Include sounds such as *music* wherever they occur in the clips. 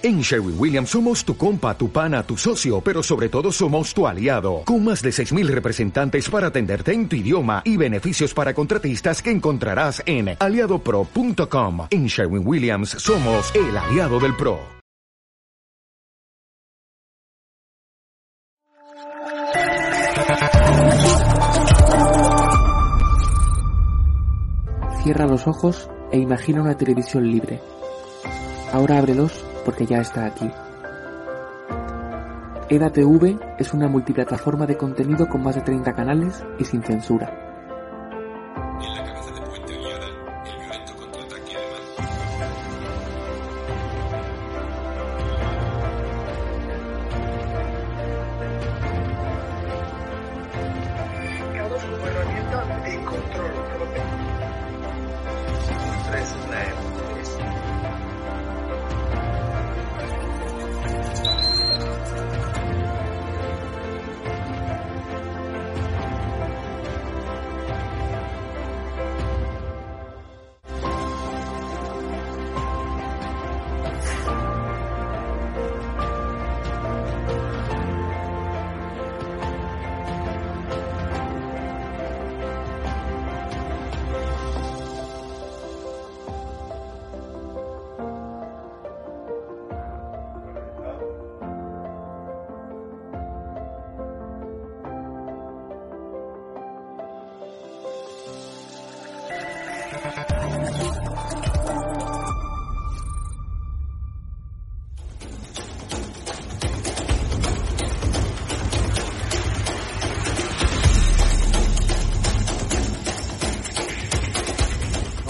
En Sherwin Williams somos tu compa, tu pana, tu socio, pero sobre todo somos tu aliado, con más de 6.000 representantes para atenderte en tu idioma y beneficios para contratistas que encontrarás en aliadopro.com. En Sherwin Williams somos el aliado del PRO. Cierra los ojos e imagina una televisión libre. Ahora ábrelos porque ya está aquí. EDATV es una multiplataforma de contenido con más de 30 canales y sin censura.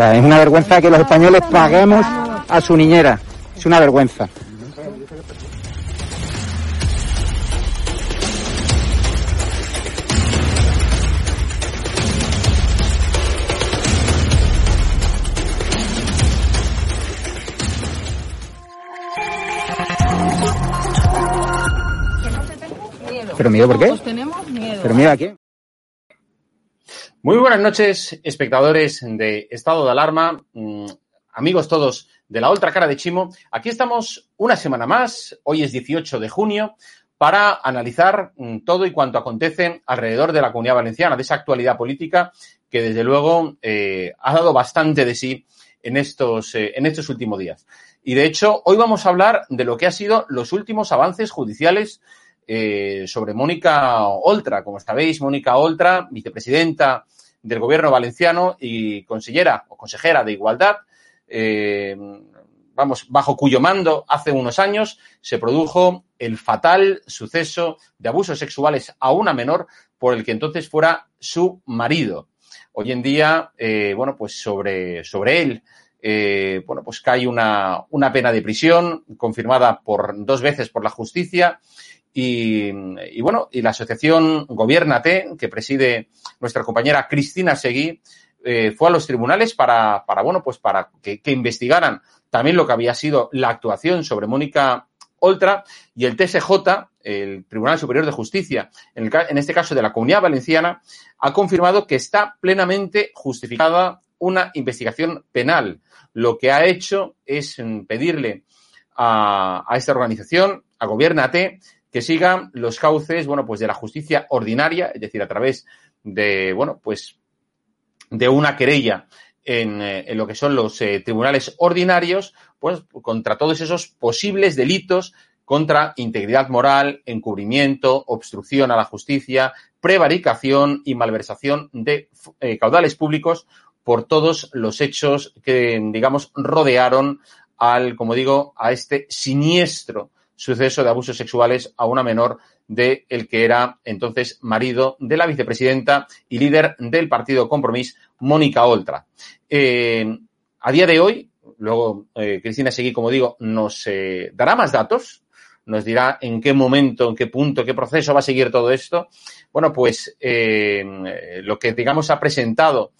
Sea, es una vergüenza que los españoles paguemos a su niñera. Es una vergüenza. ¿Pero miedo por qué? Todos tenemos miedo. ¿Pero miedo a quién? Muy buenas noches, espectadores de Estado de Alarma, mm, amigos todos de la Ultra Cara de Chimo. Aquí estamos una semana más, hoy es 18 de junio, para analizar mm, todo y cuanto acontece alrededor de la Comunidad Valenciana, de esa actualidad política que desde luego eh, ha dado bastante de sí en estos, eh, en estos últimos días. Y de hecho, hoy vamos a hablar de lo que ha sido los últimos avances judiciales eh, sobre Mónica Oltra. Como sabéis, Mónica Oltra, vicepresidenta del gobierno valenciano y consellera o consejera de igualdad, eh, vamos, bajo cuyo mando hace unos años se produjo el fatal suceso de abusos sexuales a una menor por el que entonces fuera su marido. Hoy en día, eh, bueno, pues sobre, sobre él, bueno, pues cae una, una pena de prisión confirmada por dos veces por la justicia y, bueno, y la asociación Gobiernate, que preside nuestra compañera Cristina Seguí, eh, fue a los tribunales para, para bueno, pues para que, investigaran también lo que había sido la actuación sobre Mónica Oltra y el TSJ, el Tribunal Superior de Justicia, en, el en este caso de la Comunidad Valenciana, ha confirmado que está plenamente justificada una investigación penal. Lo que ha hecho es pedirle a, a esta organización, a Gobiernate, que sigan los cauces, bueno, pues de la justicia ordinaria, es decir, a través de, bueno, pues de una querella en, eh, lo que son los eh, tribunales ordinarios, pues contra todos esos posibles delitos contra integridad moral, encubrimiento, obstrucción a la justicia, prevaricación y malversación de eh, caudales públicos por todos los hechos que, digamos, rodearon al, como digo, a este siniestro suceso de abusos sexuales a una menor de el que era entonces marido de la vicepresidenta y líder del partido Compromís, Mónica Oltra. Eh, a día de hoy, luego eh, Cristina Seguí, como digo, nos eh, dará más datos, nos dirá en qué momento, en qué punto, qué proceso va a seguir todo esto. Bueno, pues eh, lo que, digamos, ha presentado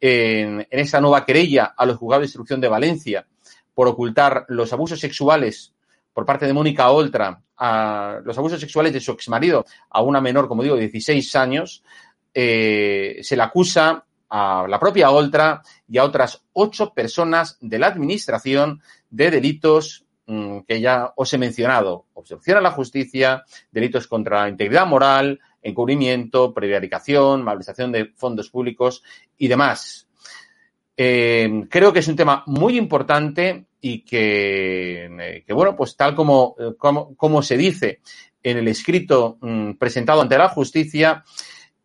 en, en esta nueva querella a los juzgados de instrucción de Valencia por ocultar los abusos sexuales por parte de Mónica Oltra a los abusos sexuales de su exmarido a una menor, como digo, de 16 años, eh, se le acusa a la propia Oltra y a otras ocho personas de la administración de delitos mm, que ya os he mencionado. Obstrucción a la justicia, delitos contra la integridad moral, encubrimiento, prevaricación, malversación de fondos públicos y demás. Eh, creo que es un tema muy importante y que, que bueno, pues tal como, como, como, se dice en el escrito mm, presentado ante la justicia,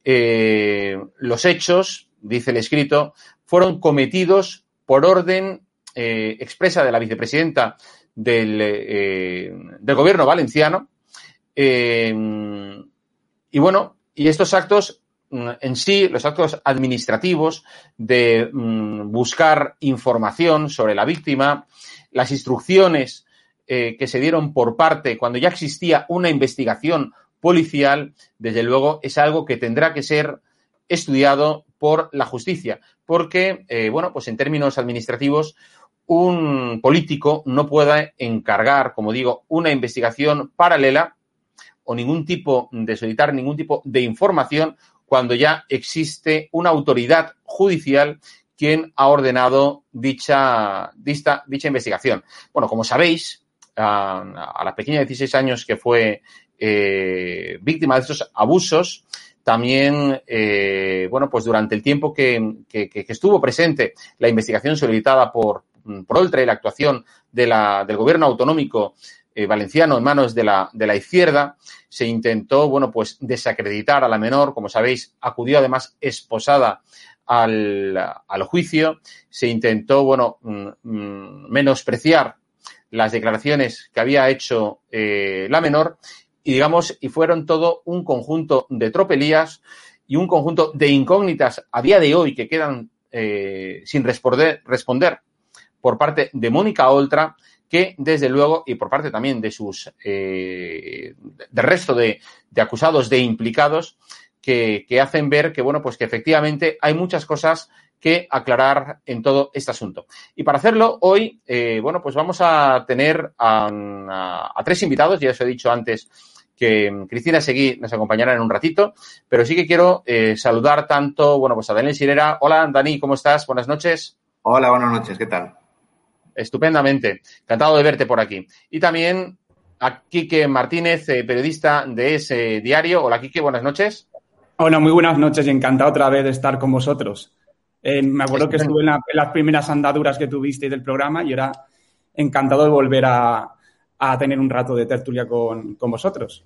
eh, los hechos, dice el escrito, fueron cometidos por orden eh, expresa de la vicepresidenta del, eh, del gobierno valenciano. y bueno, y estos actos en sí, los actos administrativos de mm, buscar información sobre la víctima, las instrucciones eh, que se dieron por parte cuando ya existía una investigación policial, desde luego es algo que tendrá que ser estudiado por la justicia, porque, eh, bueno, pues en términos administrativos, un político no puede encargar, como digo, una investigación paralela o ningún tipo de solicitar ningún tipo de información cuando ya existe una autoridad judicial quien ha ordenado dicha, dicha, dicha investigación. Bueno, como sabéis, a, la pequeña de 16 años que fue eh, víctima de estos abusos, también, eh, bueno, pues durante el tiempo que, estuvo presente la investigación solicitada por, por Oltra y la actuación del gobierno autonómico eh, valenciano en manos de la, de la izquierda, se intentó, bueno, pues desacreditar a la menor, como sabéis, acudió además esposada al, al juicio, se intentó, bueno, mm, menospreciar las declaraciones que había hecho eh, la menor. Y digamos, y fueron todo un conjunto de tropelías y un conjunto de incógnitas a día de hoy que quedan eh, sin responder, responder por parte de Mónica Oltra, que desde luego, y por parte también de sus, eh, del resto de, de acusados, de implicados, que, que, hacen ver que, bueno, pues que efectivamente hay muchas cosas que aclarar en todo este asunto. Y para hacerlo, hoy, eh, bueno, pues vamos a tener a, tres invitados, ya os he dicho antes que Cristina Seguí nos acompañará en un ratito, pero sí que quiero eh, saludar tanto, bueno, pues a Daniel Sirera. Hola, Dani, ¿cómo estás? Buenas noches. Hola, buenas noches, ¿qué tal? Estupendamente, encantado de verte por aquí. Y también a Quique Martínez, eh, periodista de ese diario. Hola, Quique, buenas noches. Hola, muy buenas noches y encantado otra vez de estar con vosotros. Eh, me acuerdo que estuve en, la, en, las primeras andaduras que tuvisteis del programa y era encantado de volver a, a tener un rato de tertulia con, con, vosotros.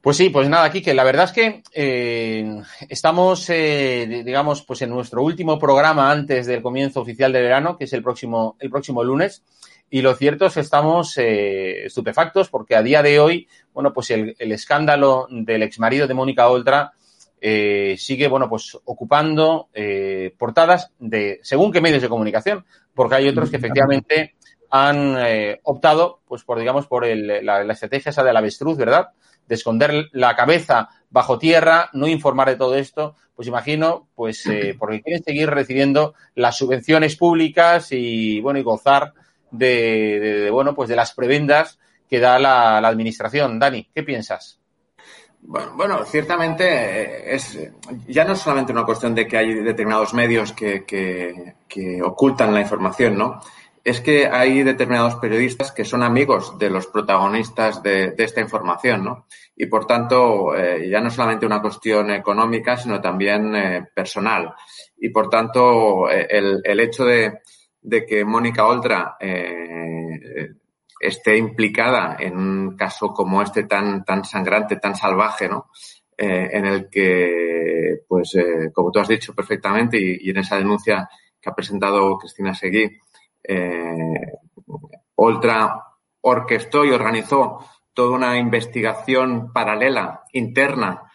Pues sí, pues nada, Kike, la verdad es que eh, estamos, eh, digamos, pues en nuestro último programa antes del comienzo oficial de verano, que es el próximo, el próximo lunes, y lo cierto es que estamos eh, estupefactos porque a día de hoy, bueno, pues el, el escándalo del exmarido de Mónica Oltra eh, sigue, bueno, pues ocupando eh, portadas de según qué medios de comunicación, porque hay otros que efectivamente han eh, optado, pues por, digamos, por el, la, la, estrategia esa del avestruz, ¿verdad? De esconder la cabeza bajo tierra, no informar de todo esto, pues imagino, pues eh, *clears throat* porque quieren seguir recibiendo las subvenciones públicas y, bueno, y gozar de, de, de bueno, pues de las prebendas que da la, la administración. Dani, ¿qué piensas? Bueno, bueno, ciertamente es ya no es solamente una cuestión de que hay determinados medios que, que, que ocultan la información, ¿no? Es que hay determinados periodistas que son amigos de los protagonistas de, esta información, ¿no? Y por tanto, eh, ya no solamente una cuestión económica, sino también eh, personal. Y por tanto, eh, el, hecho de, que Mónica Oltra esté implicada en un caso como este tan, tan sangrante, tan salvaje, ¿no? en el que, pues, como tú has dicho perfectamente, y, en esa denuncia que ha presentado Cristina Seguí, Oltra orquestó y organizó toda una investigación paralela, interna,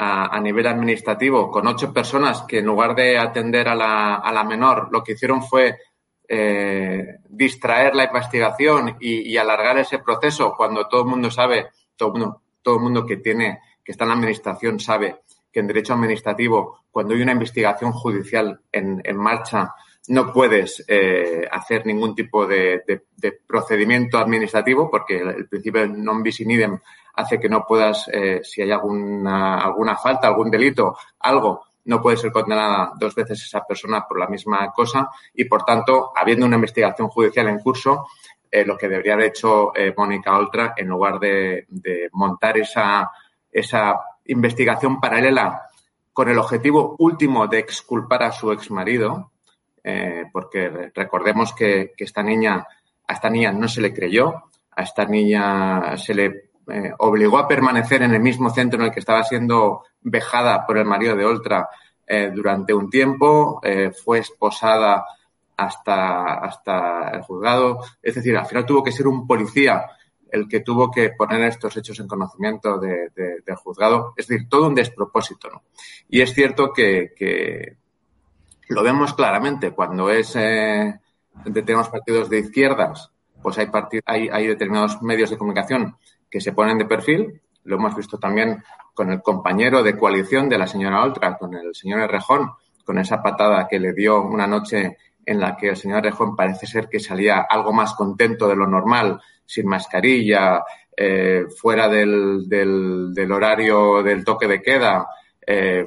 a, nivel administrativo, con ocho personas que en lugar de atender a la, menor, lo que hicieron fue eh, distraer la investigación y, alargar ese proceso cuando todo el mundo sabe, todo el mundo, todo el mundo que tiene, que está en la administración sabe que en derecho administrativo, cuando hay una investigación judicial en marcha, no puedes eh, hacer ningún tipo de, de, de, procedimiento administrativo porque el, principio de non bis in idem hace que no puedas, eh, si hay alguna, alguna falta, algún delito, algo, no puede ser condenada dos veces esa persona por la misma cosa y, por tanto, habiendo una investigación judicial en curso, eh, lo que debería haber hecho eh, Mónica Oltra, en lugar de, de, montar esa, esa investigación paralela con el objetivo último de exculpar a su exmarido, eh, porque recordemos que, esta niña, a esta niña no se le creyó, a esta niña se le eh, obligó a permanecer en el mismo centro en el que estaba siendo vejada por el marido de Oltra eh, durante un tiempo, fue esposada hasta, hasta el juzgado. Es decir, al final tuvo que ser un policía el que tuvo que poner estos hechos en conocimiento de, juzgado. Es decir, todo un despropósito. ¿no? Y es cierto que lo vemos claramente cuando es eh, determinados partidos de izquierdas, pues hay, hay, hay determinados medios de comunicación que se ponen de perfil. Lo hemos visto también con el compañero de coalición de la señora Oltra, con el señor Errejón, con esa patada que le dio una noche en la que el señor Errejón parece ser que salía algo más contento de lo normal, sin mascarilla, eh, fuera del, del, del, horario del toque de queda, eh,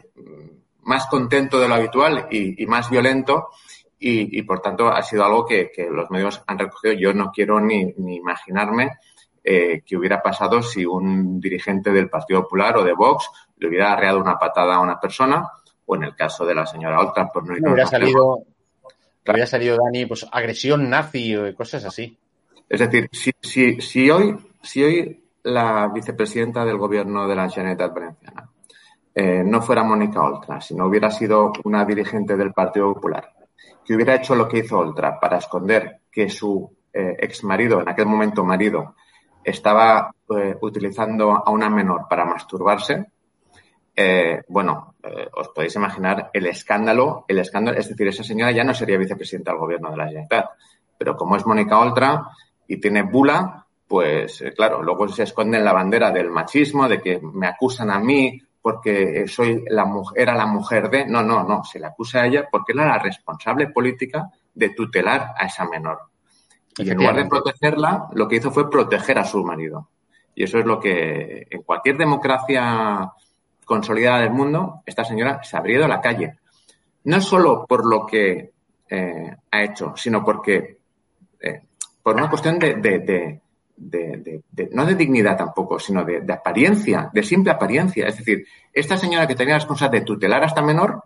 más contento de lo habitual y, y más violento. Y, y, por tanto ha sido algo que, que, los medios han recogido. Yo no quiero ni, ni imaginarme eh, que hubiera pasado si un dirigente del Partido Popular o de Vox le hubiera arreado una patada a una persona, o en el caso de la señora Oltra, por no ir hubiera salido, claro. hubiera salido, Dani, pues agresión nazi o cosas así. Es decir, si, si, si, hoy, si hoy la vicepresidenta del gobierno de la Generalitat Valenciana eh, no fuera Mónica Oltra, si no hubiera sido una dirigente del Partido Popular, que hubiera hecho lo que hizo Oltra para esconder que su eh, ex marido, en aquel momento marido, estaba eh, utilizando a una menor para masturbarse, eh, bueno, eh, os podéis imaginar el escándalo, el escándalo, es decir, esa señora ya no sería vicepresidenta del gobierno de la Generalitat, pero como es Mónica Oltra y tiene bula, pues eh, claro, luego se esconde en la bandera del machismo, de que me acusan a mí porque soy la mujer, era la mujer de, no, no, no, se le acusa a ella porque era la responsable política de tutelar a esa menor. Y en lugar de protegerla, lo que hizo fue proteger a su marido. Y eso es lo que en cualquier democracia consolidada del mundo, esta señora se habría ido a la calle. No solo por lo que eh, ha hecho, sino porque, eh, por una cuestión de, de, de, de, no de dignidad tampoco, sino de, apariencia, de simple apariencia. Es decir, esta señora que tenía la responsabilidad de tutelar a esta menor,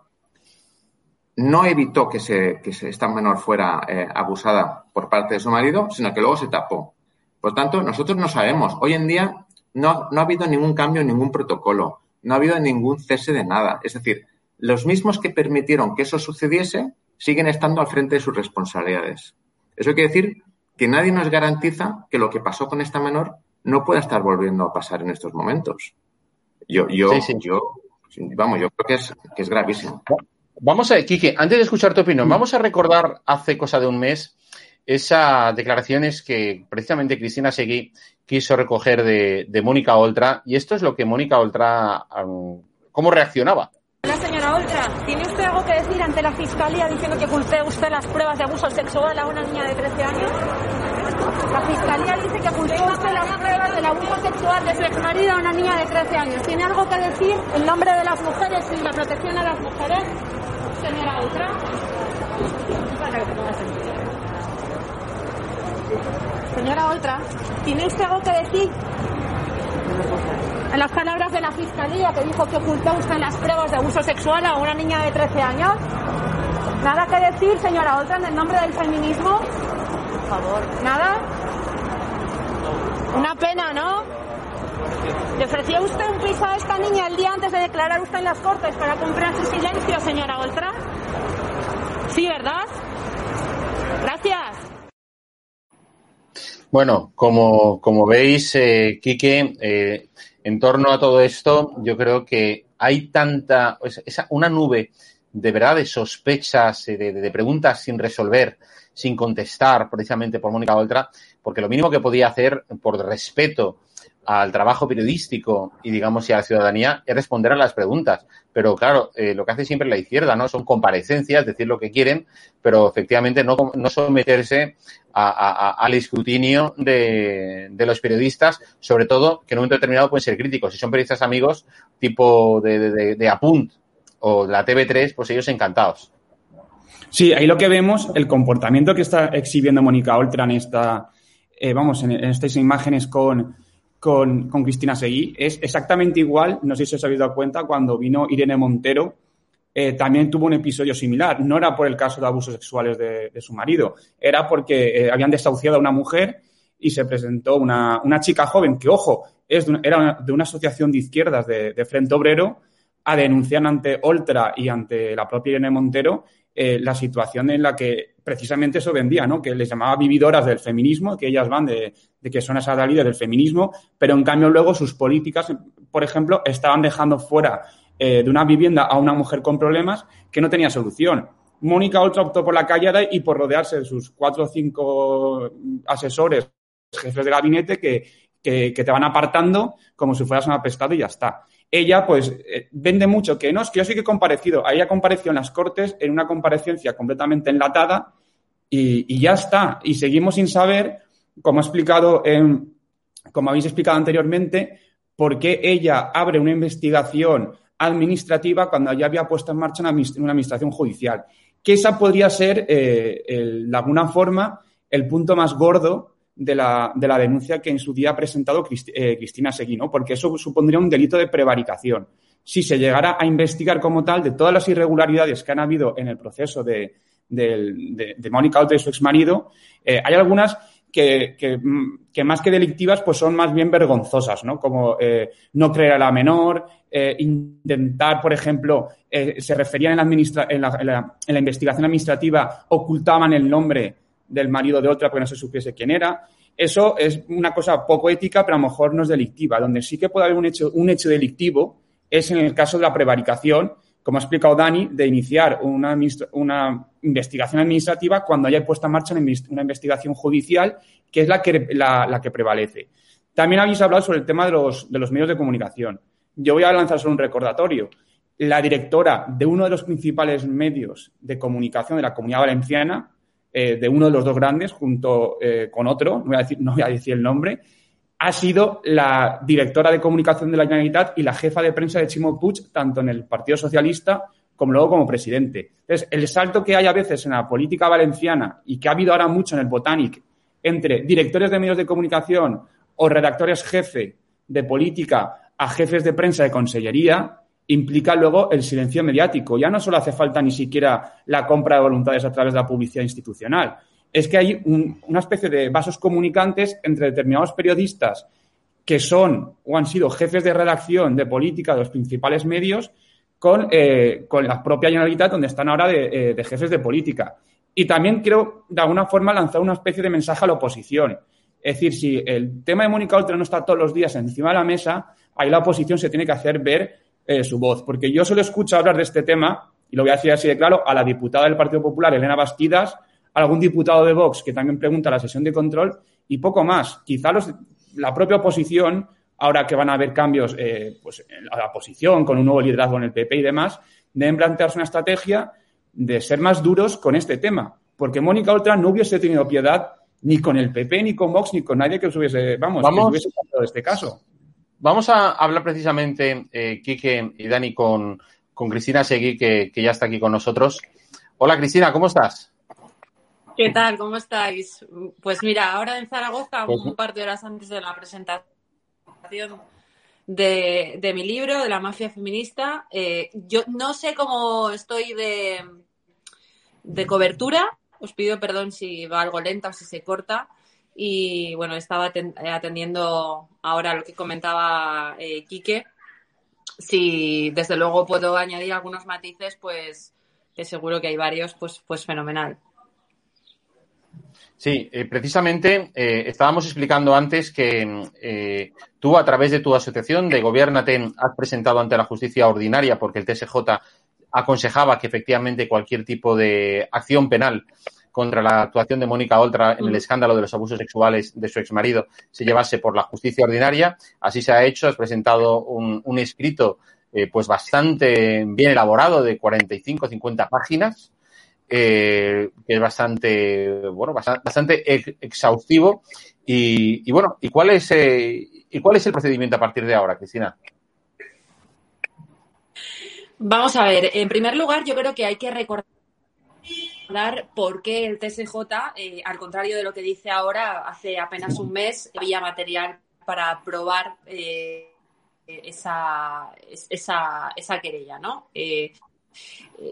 no evitó que, se, que esta menor fuera eh, abusada por parte de su marido, sino que luego se tapó. Por tanto, nosotros no sabemos. Hoy en día no, no ha habido ningún cambio en ningún protocolo, no ha habido ningún cese de nada. Es decir, los mismos que permitieron que eso sucediese siguen estando al frente de sus responsabilidades. Eso quiere decir que nadie nos garantiza que lo que pasó con esta menor no pueda estar volviendo a pasar en estos momentos. Yo, yo, sí, sí. yo, vamos, yo creo que es, que es gravísimo. Vamos a, Quique, antes de escuchar tu opinión, vamos a recordar hace cosa de un mes esas declaraciones que precisamente Cristina Seguí quiso recoger de, de Mónica Oltra, y esto es lo que Mónica Oltra, ¿cómo reaccionaba? La señora Oltra, ¿tiene usted algo que decir ante la Fiscalía diciendo que oculté usted las pruebas de abuso sexual a una niña de 13 años? La Fiscalía dice que ocultó usted las pruebas del abuso sexual de su exmarido a una niña de 13 años. ¿Tiene algo que decir en nombre de las mujeres y la protección a las mujeres? señora Oltra. Señora Oltra, ¿tiene usted algo que decir? En las palabras de la Fiscalía que dijo que ocultó usted las pruebas de abuso sexual a una niña de 13 años. ¿Nada que decir, señora Oltra, en el nombre del feminismo? Por favor. ¿Nada? Una pena, ¿no? ¿Le ofreció usted un piso a esta niña el día antes de declarar usted en las Cortes para comprar su silencio, señora Oltra? Sí, ¿verdad? Gracias. Bueno, como, como veis, eh, Quique, eh, en torno a todo esto, yo creo que hay tanta, esa, una nube de verdad de sospechas, de, de, preguntas sin resolver, sin contestar, precisamente por Mónica Oltra, porque lo mínimo que podía hacer por respeto al trabajo periodístico y, digamos, y a la ciudadanía es responder a las preguntas. Pero, claro, eh, lo que hace siempre la izquierda, ¿no? Son comparecencias, decir lo que quieren, pero efectivamente no, no someterse a, al escrutinio de, de, los periodistas, sobre todo que en un momento determinado pueden ser críticos. Si son periodistas amigos, tipo de, de, Apunt o la TV3, pues ellos encantados. Sí, ahí lo que vemos, el comportamiento que está exhibiendo Mónica Oltra en esta, eh, vamos, en estas imágenes con, con, con, Cristina Seguí es exactamente igual, no sé si os habéis dado cuenta, cuando vino Irene Montero, eh, también tuvo un episodio similar. No era por el caso de abusos sexuales de, su marido, era porque eh, habían desahuciado a una mujer y se presentó una, una chica joven que, ojo, es de una, era de una asociación de izquierdas de, de, Frente Obrero a denunciar ante Oltra y ante la propia Irene Montero eh, la situación en la que precisamente eso vendía, ¿no? Que les llamaba vividoras del feminismo, que ellas van de, de que son esas líderes del feminismo, pero en cambio luego sus políticas, por ejemplo, estaban dejando fuera eh, de una vivienda a una mujer con problemas que no tenía solución. Mónica Oltra optó por la callada y por rodearse de sus cuatro o cinco asesores, jefes de gabinete, que, que, que te van apartando como si fueras una pescado y ya está ella pues eh, vende mucho que no, es que yo sí que he comparecido. Ella compareció en las Cortes en una comparecencia completamente enlatada y, y, ya está. Y seguimos sin saber, como ha explicado, como habéis explicado anteriormente, por qué ella abre una investigación administrativa cuando ya había puesto en marcha una, una administración judicial. Que esa podría ser, eh, de alguna forma, el punto más gordo de la, de la, denuncia que en su día ha presentado eh, Cristina Seguí, ¿no? porque eso supondría un delito de prevaricación. Si se llegara a investigar como tal de todas las irregularidades que han habido en el proceso de, de, de, Mónica Oltra y su exmarido, eh, hay algunas que, que, que, más que delictivas, pues son más bien vergonzosas, ¿no? Como eh, no creer a la menor, eh, intentar, por ejemplo, se referían en la, en, la, en, la, en la investigación administrativa, ocultaban el nombre del marido de otra porque no se supiese quién era. Eso es una cosa poco ética, pero a lo mejor no es delictiva. Donde sí que puede haber un hecho, un hecho delictivo es en el caso de la prevaricación, como ha explicado Dani, de iniciar una, una investigación administrativa cuando haya puesta en marcha una investigación judicial, que es la que, la, la que prevalece. También habéis hablado sobre el tema de los, de los medios de comunicación. Yo voy a lanzar solo un recordatorio. La directora de uno de los principales medios de comunicación de la comunidad valenciana, eh, de uno de los dos grandes junto eh, con otro, no voy, a decir, *laughs* no voy a decir el nombre, ha sido la directora de comunicación de la Generalitat y la jefa de prensa de Chimo Puig, tanto en el Partido Socialista como luego como presidente. Entonces, el salto que hay a veces en la política valenciana y que ha habido ahora mucho en el Botanic entre directores de medios de comunicación o redactores jefe de política a jefes de prensa de consellería, implica luego el silencio mediático. Ya no solo hace falta ni siquiera la compra de voluntades a través de la publicidad institucional. Es que hay un, una especie de vasos comunicantes entre determinados periodistas que son o han sido jefes de redacción de política de los principales medios con, eh, la propia Generalitat, donde están ahora de, eh, de, jefes de política. Y también quiero, de alguna forma, lanzar una especie de mensaje a la oposición. Es decir, si el tema de Mónica Oltra no está todos los días encima de la mesa, ahí la oposición se tiene que hacer ver eh, su voz. Porque yo solo escucho hablar de este tema, y lo voy a decir así de claro, a la diputada del Partido Popular, Elena Bastidas, a algún diputado de Vox que también pregunta la sesión de control, y poco más. Quizá los, la propia oposición, ahora que van a haber cambios eh, pues, a la oposición, con un nuevo liderazgo en el PP y demás, deben plantearse una estrategia de ser más duros con este tema. Porque Mónica Oltra no hubiese tenido piedad ni con el PP, ni con Vox, ni con nadie que hubiese, vamos, vamos que hubiese pasado este caso. Vamos a hablar precisamente, eh, Quique y Dani, con, con Cristina Seguí, que, que, ya está aquí con nosotros. Hola, Cristina, ¿cómo estás? ¿Qué tal? ¿Cómo estáis? Pues mira, ahora en Zaragoza, pues... un par de horas antes de la presentación de, de mi libro, de la mafia feminista, eh, yo no sé cómo estoy de, de cobertura, os pido perdón si va algo lenta o si se corta, y bueno, estaba atendiendo ahora lo que comentaba eh, Quique. Si desde luego puedo añadir algunos matices, pues seguro que hay varios, pues, pues fenomenal. Sí, eh, precisamente eh, estábamos explicando antes que eh, tú a través de tu asociación de Gobiernate has presentado ante la justicia ordinaria porque el TSJ aconsejaba que efectivamente cualquier tipo de acción penal contra la actuación de Mónica Oltra en el escándalo de los abusos sexuales de su exmarido se llevase por la justicia ordinaria. Así se ha hecho. Has presentado un, un escrito pues bastante bien elaborado de 45 50 páginas eh, que es bastante, bueno, bastante, exhaustivo. Y, bueno, ¿y cuál es eh, y cuál es el procedimiento a partir de ahora, Cristina? Vamos a ver, en primer lugar, yo creo que hay que recordar por qué el TSJ, eh, al contrario de lo que dice ahora, hace apenas un mes había material para probar esa, esa, esa querella, ¿no?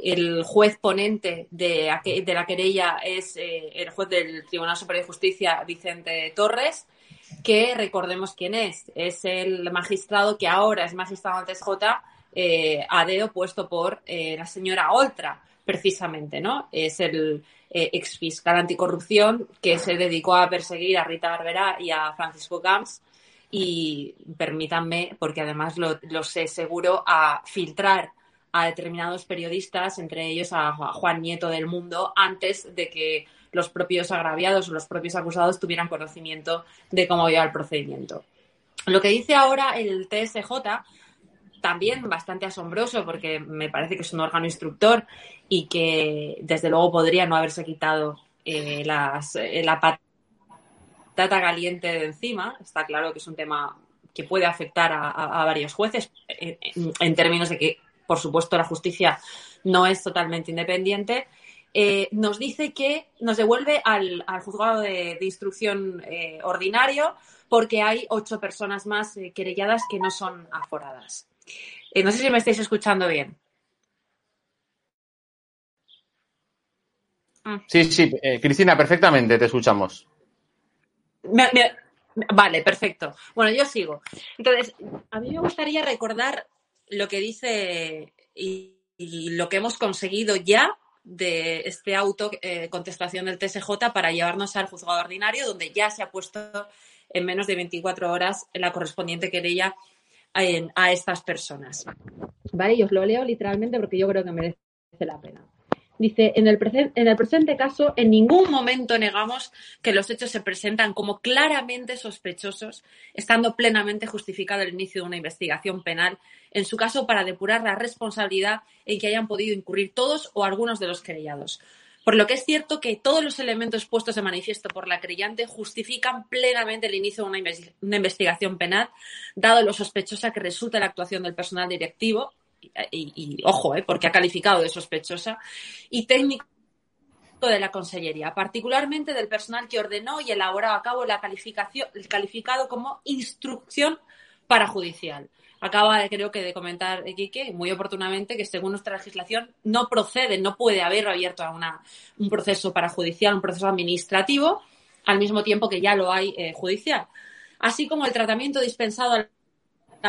el juez ponente de, la querella es eh, el juez del Tribunal Superior de Justicia, Vicente Torres, que recordemos quién es. Es el magistrado que ahora es magistrado antes J, eh, a dedo puesto por eh, la señora Oltra, precisamente, ¿no? Es el ex fiscal anticorrupción que se dedicó a perseguir a Rita Barberá y a Francisco Gams y permítanme, porque además lo, lo sé seguro, a filtrar a determinados periodistas, entre ellos a Juan Nieto del Mundo, antes de que los propios agraviados o los propios acusados tuvieran conocimiento de cómo iba el procedimiento. Lo que dice ahora el TSJ, también bastante asombroso porque me parece que es un órgano instructor y que desde luego podría no haberse quitado eh, eh, la patata caliente de encima. Está claro que es un tema que puede afectar a, varios jueces en, términos de que por supuesto, la justicia no es totalmente independiente, eh, nos dice que nos devuelve al, juzgado de, instrucción ordinario porque hay ocho personas más querelladas que no son aforadas. No sé si me estáis escuchando bien. Mm. Sí, sí, Cristina, perfectamente, te escuchamos. vale, perfecto. Bueno, yo sigo. Entonces, a mí me gustaría recordar lo que dice y, lo que hemos conseguido ya de este auto eh, contestación del TSJ para llevarnos al juzgado ordinario, donde ya se ha puesto en menos de 24 horas la correspondiente querella a estas personas. Vale, y os lo leo literalmente porque yo creo que merece la pena. Dice, en el, en el presente caso, en ningún momento negamos que los hechos se presentan como claramente sospechosos, estando plenamente justificado el inicio de una investigación penal, en su caso para depurar la responsabilidad en que hayan podido incurrir todos o algunos de los querellados. Por lo que es cierto que todos los elementos puestos de manifiesto por la creyente justifican plenamente el inicio de una, una investigación penal, dado lo sospechosa que resulta la actuación del personal directivo, y, ojo, eh, porque ha calificado de sospechosa, y técnico de la Consellería, particularmente del personal que ordenó y elaboró a cabo la calificación, el calificado como instrucción parajudicial. Acaba, creo que, de comentar Quique, muy oportunamente, que según nuestra legislación no procede, no puede haber abierto a una, un proceso parajudicial, un proceso administrativo, al mismo tiempo que ya lo hay eh, judicial. Así como el tratamiento dispensado al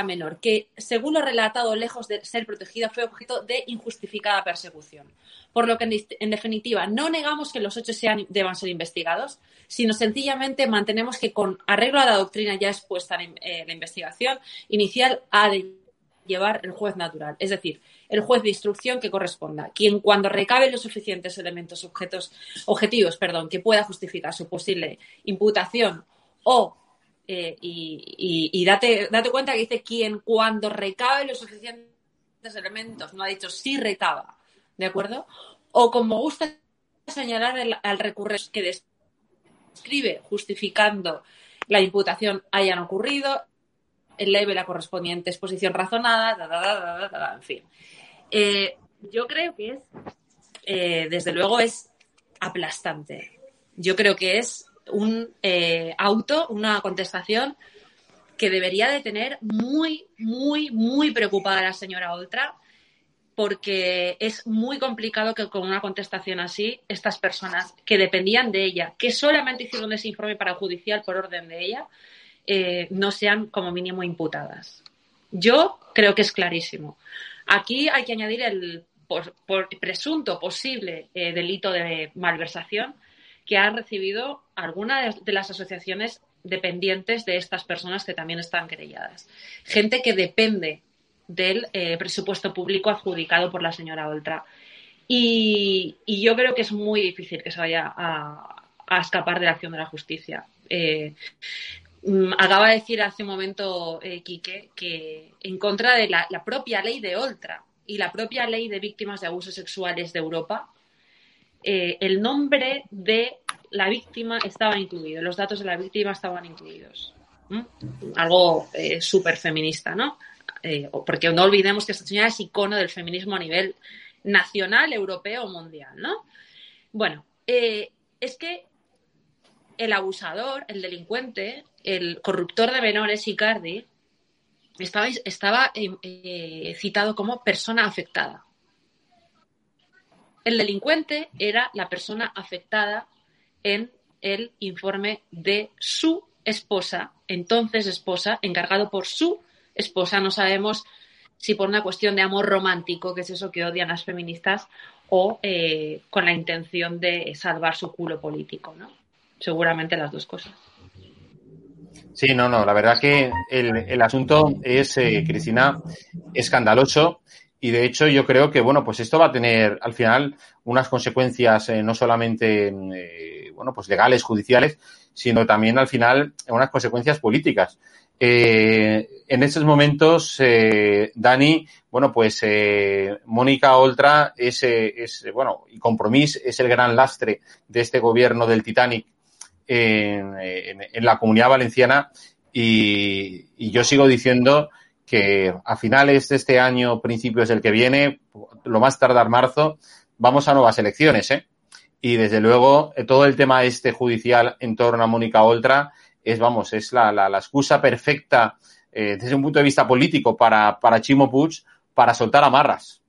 menor, que según lo relatado, lejos de ser protegida, fue objeto de injustificada persecución. Por lo que, en, definitiva, no negamos que los hechos sean, deban ser investigados, sino sencillamente mantenemos que, con arreglo a la doctrina ya expuesta en eh, la investigación inicial, ha de llevar el juez natural, es decir, el juez de instrucción que corresponda, quien cuando recabe los suficientes elementos objetos, objetivos perdón, que pueda justificar su posible imputación o eh, y, date, date cuenta que dice quien cuando recabe los suficientes elementos, no ha dicho si recaba, ¿de acuerdo? O como gusta señalar al recurrente que describe justificando la imputación hayan ocurrido, eleve la correspondiente exposición razonada, en fin. Eh, yo creo que es, eh, desde luego, es aplastante. Yo creo que es un eh, auto, una contestación que debería de tener muy, muy, muy preocupada la señora Oltra porque es muy complicado que con una contestación así, estas personas que dependían de ella, que solamente hicieron ese informe para judicial por orden de ella, eh, no sean como mínimo imputadas. Yo creo que es clarísimo. Aquí hay que añadir el por, presunto posible eh, delito de malversación que han recibido algunas de las asociaciones dependientes de estas personas que también están querelladas. Gente que depende del eh, presupuesto público adjudicado por la señora Oltra. Y, yo creo que es muy difícil que se vaya a, escapar de la acción de la justicia. Eh, mm, acaba de decir hace un momento eh, Quique que en contra de la, propia ley de Oltra y la propia ley de víctimas de abusos sexuales de Europa, el nombre de la víctima estaba incluido, los datos de la víctima estaban incluidos. Algo súper feminista, ¿no? Eh, porque no olvidemos que esta señora es icono del feminismo a nivel nacional, europeo mundial, ¿no? Bueno, eh, es que el abusador, el delincuente, el corruptor de menores, Icardi, estaba, eh, citado como persona afectada. El delincuente era la persona afectada en el informe de su esposa, entonces esposa, encargado por su esposa. No sabemos si por una cuestión de amor romántico, que es eso que odian las feministas, o eh, con la intención de salvar su culo político, ¿no? Seguramente las dos cosas. Sí, no, no, la verdad que el, asunto es, eh, Cristina, escandaloso y de hecho yo creo que, bueno, pues esto va a tener al final unas consecuencias eh, no solamente, bueno, pues legales, judiciales, sino también al final unas consecuencias políticas. Eh, en estos momentos, eh, Dani, bueno, pues eh, Mónica Oltra es, es, bueno, y Compromís es el gran lastre de este gobierno del Titanic en, la comunidad valenciana y, yo sigo diciendo que a finales de este año, principios del que viene, lo más tardar marzo, vamos a nuevas elecciones, ¿eh? Y desde luego, todo el tema este judicial en torno a Mónica Oltra es, vamos, es la, la, excusa perfecta eh, desde un punto de vista político para, para Chimo Puig para soltar amarras.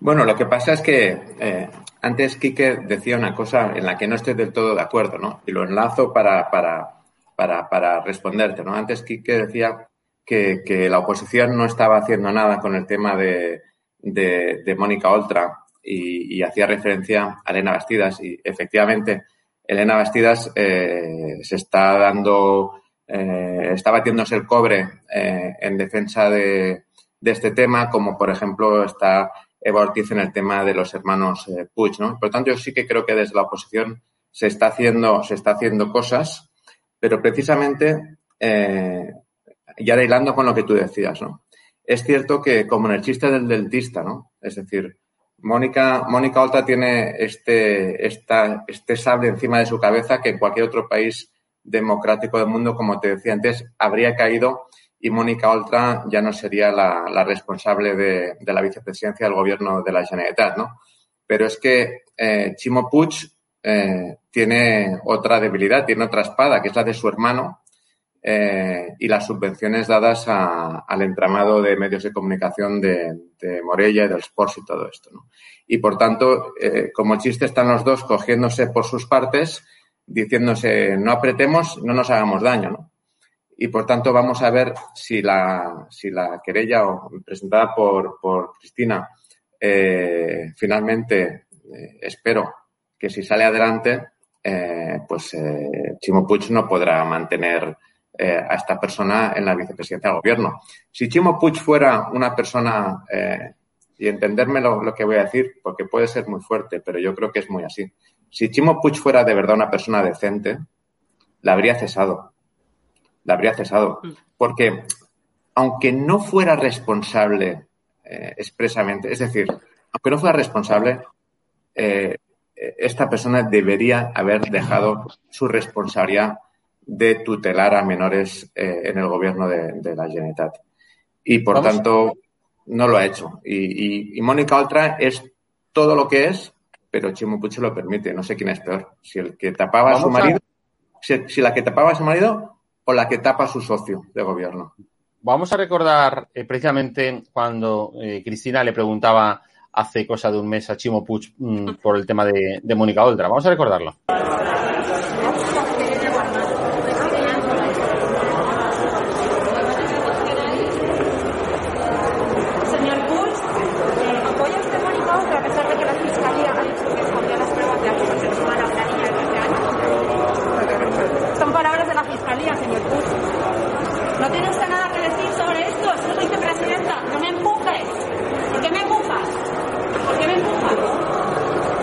Bueno, lo que pasa es que eh, antes Quique decía una cosa en la que no estoy del todo de acuerdo, ¿no? Y lo enlazo para, para, para, para responderte, ¿no? Antes Quique decía que, la oposición no estaba haciendo nada con el tema de, de, Mónica Oltra y, hacía referencia a Elena Bastidas y efectivamente Elena Bastidas eh, se está dando, eh, está batiéndose el cobre eh, en defensa de, este tema, como por ejemplo está Eva Ortiz en el tema de los hermanos Puig, ¿no? Por lo tanto, yo sí que creo que desde la oposición se está haciendo, se está haciendo cosas, pero precisamente, ya hilando con lo que tú decías, ¿no? Es cierto que como en el chiste del dentista, ¿no? Es decir, Mónica, Mónica Oltra tiene este, esta, este sable encima de su cabeza que en cualquier otro país democrático del mundo, como te decía antes, habría caído y Mónica Oltra ya no sería la, la responsable de, de, la vicepresidencia del gobierno de la Generalitat, ¿no? Pero es que eh, Chimo Puig eh, tiene otra debilidad, tiene otra espada, que es la de su hermano, eh, y las subvenciones dadas a, al entramado de medios de comunicación de, Morella y del Sports y todo esto. ¿no? Y por tanto, eh, como chiste, están los dos cogiéndose por sus partes, diciéndose no apretemos, no nos hagamos daño. ¿no? Y por tanto, vamos a ver si la, si la querella presentada por, por Cristina eh, finalmente, eh, espero que si sale adelante, pues Chimo Puig no podrá mantener eh, a esta persona en la vicepresidencia del gobierno. Si Chimo Puig fuera una persona, eh, y entenderme lo, lo, que voy a decir, porque puede ser muy fuerte, pero yo creo que es muy así. Si Chimo Puig fuera de verdad una persona decente, la habría cesado. La habría cesado. Mm. Porque aunque no fuera responsable eh, expresamente, es decir, aunque no fuera responsable, eh, esta persona debería haber dejado su responsabilidad de tutelar a menores eh, en el gobierno de, de, la Generalitat. Y por Vamos. tanto, no lo ha hecho. Y, y, y, Mónica Oltra es todo lo que es, pero Chimo Puig lo permite. No sé quién es peor. Si el que tapaba Vamos a su marido, a... si, si, la que tapaba a su marido o la que tapa a su socio de gobierno. vamos a recordar eh, precisamente cuando eh, Cristina le preguntaba hace cosa de un mes a Chimo Puig mm, por el tema de, de Mónica Oltra. Vamos a recordarlo. Señor Puig, eh, ¿apoya usted a Mónica Oltra a pesar de que la Fiscalía ha dicho que escondió las pruebas de abuso sexual a una niña de 13 años? Son palabras de la Fiscalía, señor Puig. ¿No tiene usted nada que decir sobre esto? Soy vicepresidenta. No me empujes. ¿Por qué me empujas? ¿Por qué me empujas?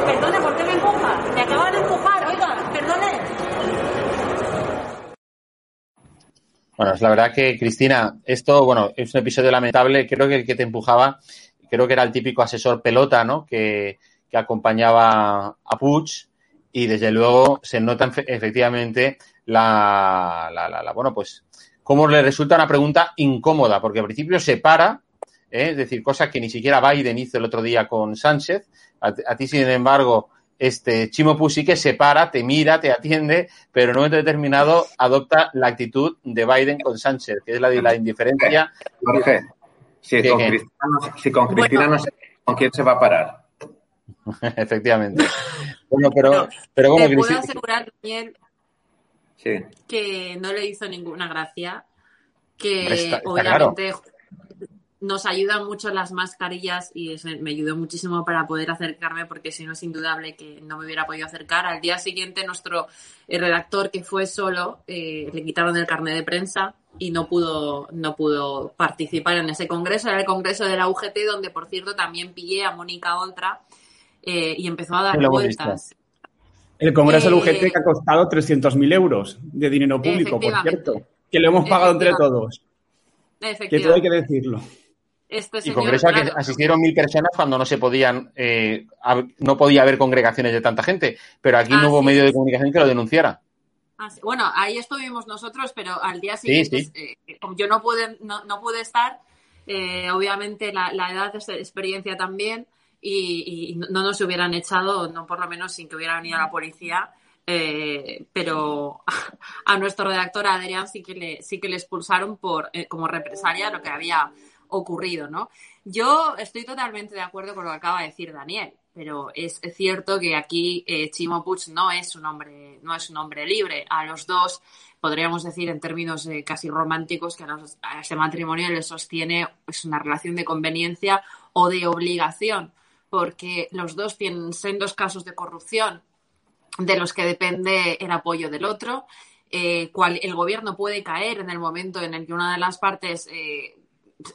Perdone, ¿por qué me empujas? Me acaban de empujar, oiga, perdone. Bueno, es la verdad que, Cristina, esto, bueno, es un episodio lamentable. Creo que el que te empujaba, creo que era el típico asesor pelota, ¿no? Que, que acompañaba a Puig y desde luego se nota efe- efectivamente la, la, la- bueno, pues, cómo le resulta una pregunta incómoda, porque al principio se para, ¿eh? es decir, cosa que ni siquiera Biden hizo el otro día con Sánchez. A ti, sin embargo, este Chimo sí que se para, te mira, te atiende, pero en un momento determinado adopta la actitud de Biden con Sánchez, que es la de la indiferencia. Jorge, si ¿Qué, con? Cristina, no- si con Cristina no sé con quién se va a parar. *laughs* Efectivamente. Bueno, pero, pero bueno, Te puedo Cristina, asegurar, Daniel, Sí. que no le hizo ninguna gracia, que Hombre, está- está obviamente nos ayudan mucho las mascarillas y me ayudó muchísimo para poder acercarme porque si no es indudable que no me hubiera podido acercar. Al día siguiente nuestro eh, redactor que fue solo eh, le quitaron el carnet de prensa y no pudo, no pudo participar en ese congreso. Era el congreso de la UGT donde por cierto también pillé a Mónica Oltra eh, y empezó a dar vueltas. El Congreso Eh, UGT que ha costado 300.000 euros de dinero público, por cierto. Que lo hemos pagado entre todos. Que todo hay que decirlo. Este y señor, congreso al que asistieron mil personas cuando no se podían, eh, no podía haber congregaciones de tanta gente, pero aquí Ah, no hubo sí, medio sí, de comunicación que lo denunciara. Ah, sí. Bueno, ahí estuvimos nosotros, pero al día siguiente, sí. eh, yo no pude, no, no pude estar, eh, obviamente la, la edad es experiencia también, y, y no no nos hubieran echado, no por lo menos sin que hubiera venido la policía, eh, pero *laughs* a nuestro redactor a Adrián sí que le, sí que le expulsaron por, eh, como represalia lo que había ocurrido, ¿no? Yo estoy totalmente de acuerdo con lo que acaba de decir Daniel, pero es cierto que aquí eh, Chimo Puig no es un hombre, no es un hombre libre. A los dos podríamos decir en términos eh, casi románticos que a, los- matrimonio le sostiene es una relación de conveniencia o de obligación, porque los dos tienen sendos casos de corrupción de los que depende el apoyo del otro. eh, cual el gobierno puede caer en el momento en el que una de las partes eh,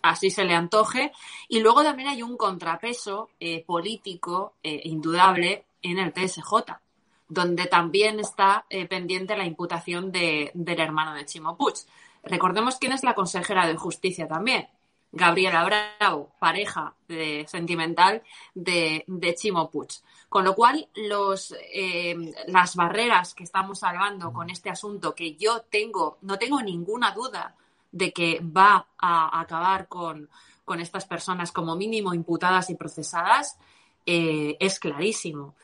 así se le antoje. Y luego también hay un contrapeso eh, político eh, indudable en el TSJ, donde también está eh, pendiente la imputación de- del hermano de Chimo Puig. Recordemos quién es la consejera de justicia también. Gabriela Bravo, pareja sentimental de, de Chimo Puig. Con lo cual, las barreras que estamos salvando con este asunto, que yo tengo, no tengo ninguna duda de que va a acabar con, con estas personas como mínimo imputadas y procesadas, eh, es clarísimo.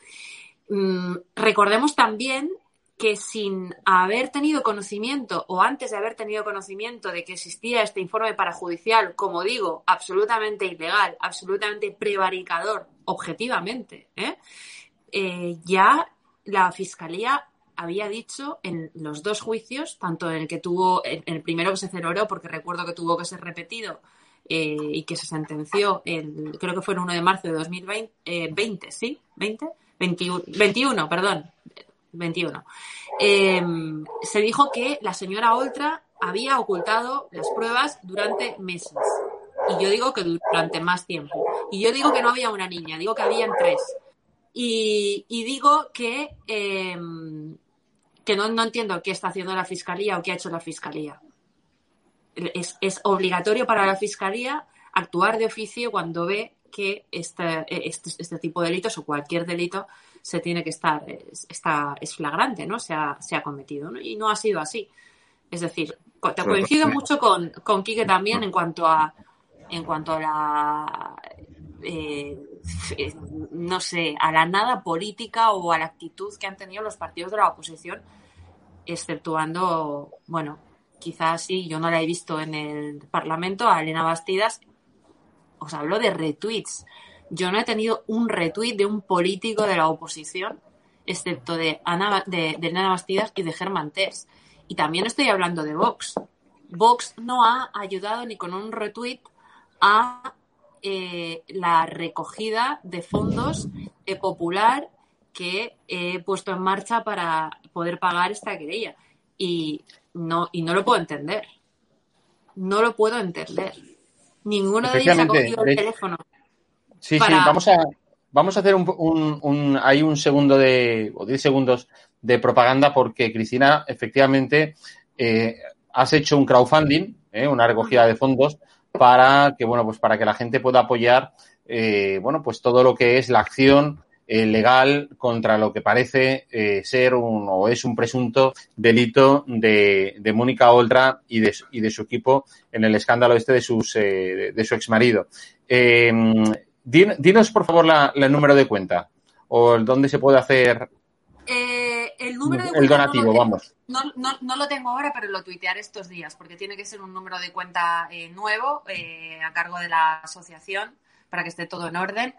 Mm, recordemos también que sin haber tenido conocimiento o antes de haber tenido conocimiento de que existía este informe parajudicial, como digo, absolutamente ilegal, absolutamente prevaricador, objetivamente, ¿eh? Eh, ya la Fiscalía había dicho en los dos juicios, tanto en el que tuvo, en el primero que se celebró, porque recuerdo que tuvo que ser repetido eh, y que se sentenció, el, creo que fue el 1 de marzo de 2020, eh, 20, ¿sí? ¿20? 21, 21 perdón, 21. Eh, se dijo que la señora Oltra había ocultado las pruebas durante meses. Y yo digo que durante más tiempo. Y yo digo que no había una niña, digo que habían tres. Y, digo que, eh, que no, no entiendo qué está haciendo la fiscalía o qué ha hecho la fiscalía. Es, es obligatorio para la fiscalía actuar de oficio cuando ve que este, este, este tipo de delitos o cualquier delito se tiene que estar, es, está, es flagrante, ¿no? Se ha, se ha cometido, ¿no? Y no ha sido así. Es decir, te coincido mucho con, con Quique también en cuanto a en cuanto a la eh, no sé, a la nada política o a la actitud que han tenido los partidos de la oposición, exceptuando, bueno, quizás sí, yo no la he visto en el Parlamento, a Elena Bastidas, os hablo de retweets. Yo no he tenido un retweet de un político de la oposición, excepto de, Ana, de, Elena Bastidas y de Germán Tess. Y también estoy hablando de Vox. Vox no ha ayudado ni con un retweet a eh, la recogida de fondos eh, popular que he puesto en marcha para poder pagar esta querella. Y no, y no lo puedo entender. No lo puedo entender. Ninguno de ellos ha cogido el teléfono. Sí, sí, vamos a, vamos a hacer un, un, un- hay un segundo de, o diez segundos de propaganda porque Cristina, efectivamente, eh, has hecho un crowdfunding, eh, una recogida de fondos para que, bueno, pues para que la gente pueda apoyar, eh, bueno, pues todo lo que es la acción eh, legal contra lo que parece eh, ser un, o es un presunto delito de, de Mónica Oltra y de, su- y de su equipo en el escándalo este de sus, eh, de, su exmarido. Din- dinos, por favor, la, la número de cuenta o el dónde se puede hacer Eh, el número de el no donativo, tengo. vamos. No, no- no lo tengo ahora, pero lo tuitearé estos días, porque tiene que ser un número de cuenta eh, nuevo eh, a cargo de la asociación para que esté todo en orden.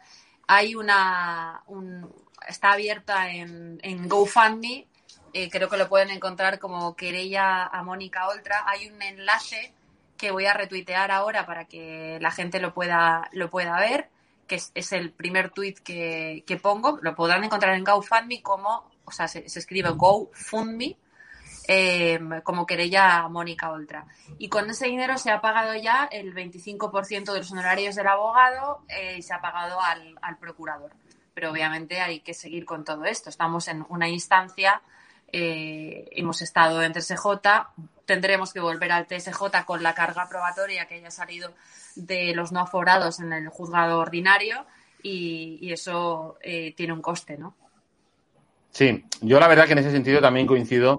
Hay una. un- está abierta en, en GoFundMe. eh, creo que lo pueden encontrar como querella a Mónica Oltra. Hay un enlace que voy a retuitear ahora para que la gente lo pueda, lo pueda ver, que es, el primer tuit que, que pongo. Lo podrán encontrar en GoFundMe como, o sea, se, se escribe GoFundMe, eh, como querella Mónica Oltra. Y con ese dinero se ha pagado ya el 25% de los honorarios del abogado eh, y se ha pagado al, al procurador. Pero obviamente hay que seguir con todo esto. Estamos en una instancia, eh, hemos estado en TSJ, tendremos que volver al TSJ con la carga probatoria que haya salido de los no aforados en el juzgado ordinario y, y eso eh, tiene un coste, ¿no? Sí, yo la verdad que en ese sentido también coincido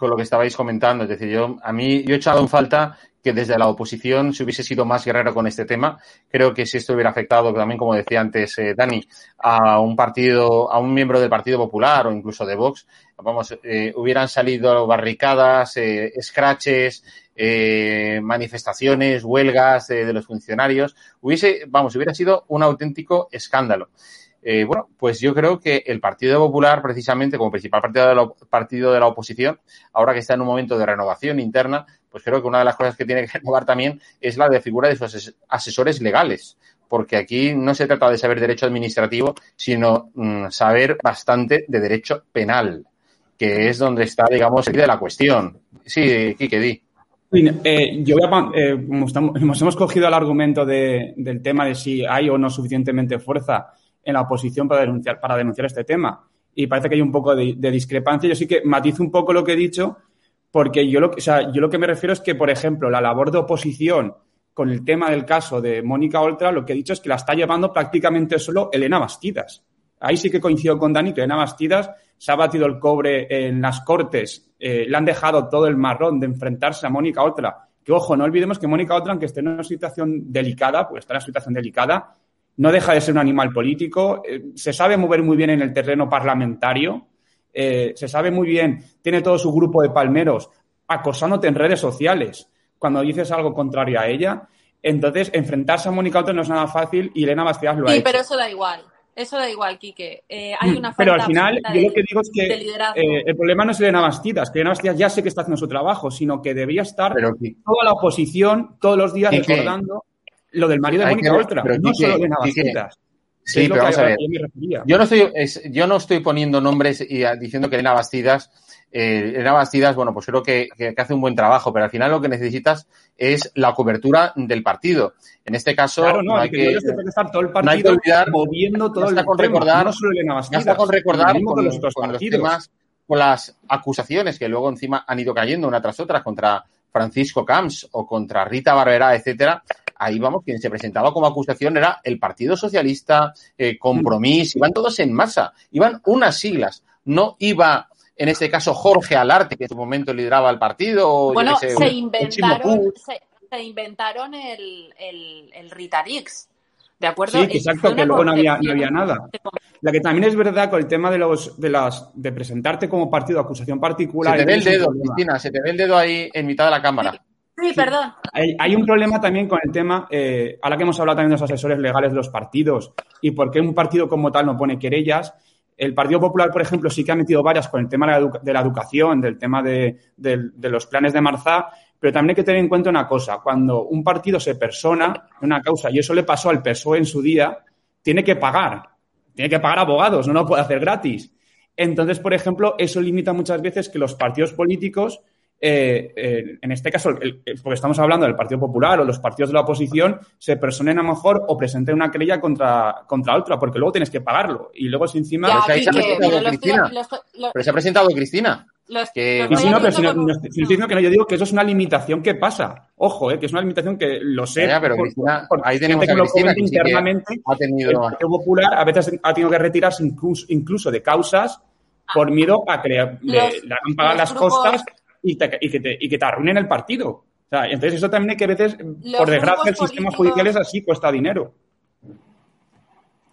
con lo que estabais comentando. Es decir, yo a mí yo he echado en falta que desde la oposición se hubiese sido más guerrero con este tema. Creo que si esto hubiera afectado también, como decía antes eh, Dani, a un partido, a un miembro del Partido Popular o incluso de Vox, vamos, eh, hubieran salido barricadas, eh, scratches, eh, manifestaciones, huelgas eh, de los funcionarios. Hubiese, vamos, hubiera sido un auténtico escándalo. Eh, bueno, pues yo creo que el Partido Popular, precisamente como principal partido de, la, partido de la oposición, ahora que está en un momento de renovación interna, pues creo que una de las cosas que tiene que *laughs* renovar también es la de figura de sus ases asesores legales, porque aquí no se trata de saber derecho administrativo, sino mmm, saber bastante de derecho penal, que es donde está, digamos, de la cuestión. Sí, Quique, di. Eh, yo voy a, eh, como estamos, hemos cogido el argumento de, del tema de si hay o no suficientemente fuerza en la oposición para denunciar, para denunciar este tema. Y parece que hay un poco de, de, discrepancia. Yo sí que matizo un poco lo que he dicho, porque yo lo, o sea, yo lo que me refiero es que, por ejemplo, la labor de oposición con el tema del caso de Mónica Oltra, lo que he dicho es que la está llevando prácticamente solo Elena Bastidas. Ahí sí que coincido con Dani, que Elena Bastidas se ha batido el cobre en las cortes, eh, le han dejado todo el marrón de enfrentarse a Mónica Oltra. Que, ojo, no olvidemos que Mónica Oltra, aunque esté en una situación delicada, pues está en una situación delicada, no deja de ser un animal político, eh, se sabe mover muy bien en el terreno parlamentario, eh, se sabe muy bien, tiene todo su grupo de palmeros acosándote en redes sociales cuando dices algo contrario a ella. Entonces, enfrentarse a Mónica Oltra no es nada fácil y Elena Bastidas lo sí, ha hecho. pero eso da igual. Eso da igual, Quique. Eh, hay una *clears throat* Pero al final, yo de, lo que digo es que eh, el problema no es Elena Bastidas, que Elena Bastidas ya sé que está haciendo su trabajo, sino que debía estar pero, toda la oposición todos los días Quique, recordando lo del marido de Mónica Oltra, pero, no Quique, solo Quique, Bastidas. Sí, pero vamos a ver. Yo, yo, no estoy, es, yo no estoy poniendo nombres y a, diciendo que Elena Bastidas, eh, Elena Bastidas, bueno, pues creo que, que, que, hace un buen trabajo, pero al final lo que necesitas es la cobertura del partido. En este caso, claro, no, no hay que, que, todo el partido no hay que olvidar, moviendo todo el con tema, recordar, no solo Elena Bastidas, basta con recordar con, con, los, con los temas, con las acusaciones que luego encima han ido cayendo una tras otra contra Francisco Camps o contra Rita Barberá, etcétera, ahí vamos, quien se presentaba como acusación era el Partido Socialista, eh, Compromís, iban todos en masa, iban unas siglas, no iba en este caso Jorge Alarte, que en su momento lideraba el partido. Bueno, sé, se, inventaron, se, se, inventaron el, el, el Ritarix. ¿De acuerdo? Sí, que exacto, que luego no había, no había nada. La que también es verdad con el tema de los de las de presentarte como partido acusación particular. Se te ve el dedo, Cristina, se te ve el dedo ahí en mitad de la cámara. Sí, perdón. Hay, hay, un problema también con el tema, eh, ahora que hemos hablado también de los asesores legales de los partidos y por qué un partido como tal no pone querellas. El Partido Popular, por ejemplo, sí que ha metido varias con el tema de la, de la educación, del tema de, de, de los planes de Marzá, pero también hay que tener en cuenta una cosa, cuando un partido se persona en una causa, y eso le pasó al PSOE en su día, tiene que pagar, tiene que pagar abogados, no lo puede hacer gratis. Entonces, por ejemplo, eso limita muchas veces que los partidos políticos, eh, eh, en este caso, el, el, porque estamos hablando del Partido Popular o los partidos de la oposición, se personen a lo mejor o presenten una querella contra, contra otra, porque luego tienes que pagarlo. Y luego, si encima. Ya, pero, se ha presentado Cristina. Pero se ha presentado Cristina. Los, que... Sí, sí, no, pero si no, que no, yo digo que eso es una limitación que pasa. Ojo, eh, que es una limitación que lo sé. Ya, pero por, Cristina, por, ahí tenemos que a Cristina, que internamente. ha tenido... El Partido Popular a veces ha tenido que retirarse incluso, incluso de causas por miedo a crear, le, le han pagado las grupos... costas y, te, y, que te, y que te arruinen el partido. O sea, entonces eso también hay que a veces, los por desgracia, el sistema judicial es así, cuesta dinero.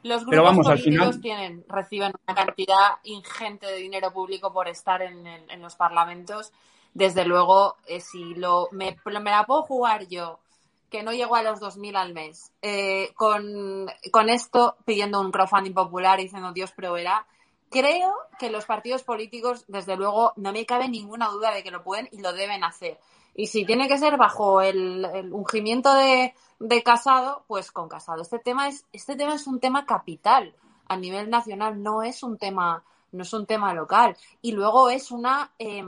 Los grupos Pero vamos, al políticos final... tienen, reciben una cantidad ingente de dinero público por estar en, el, en los parlamentos. Desde luego, eh, si lo me, me, la puedo jugar yo, que no llego a los 2.000 al mes, eh, con, con esto pidiendo un crowdfunding popular y diciendo Dios proveerá, creo que los partidos políticos, desde luego, no me cabe ninguna duda de que lo pueden y lo deben hacer. Y si tiene que ser bajo el, el ungimiento de, Casado, pues con Casado. Este tema es, este tema es un tema capital a nivel nacional, no es un tema, no es un tema local. Y luego es una eh,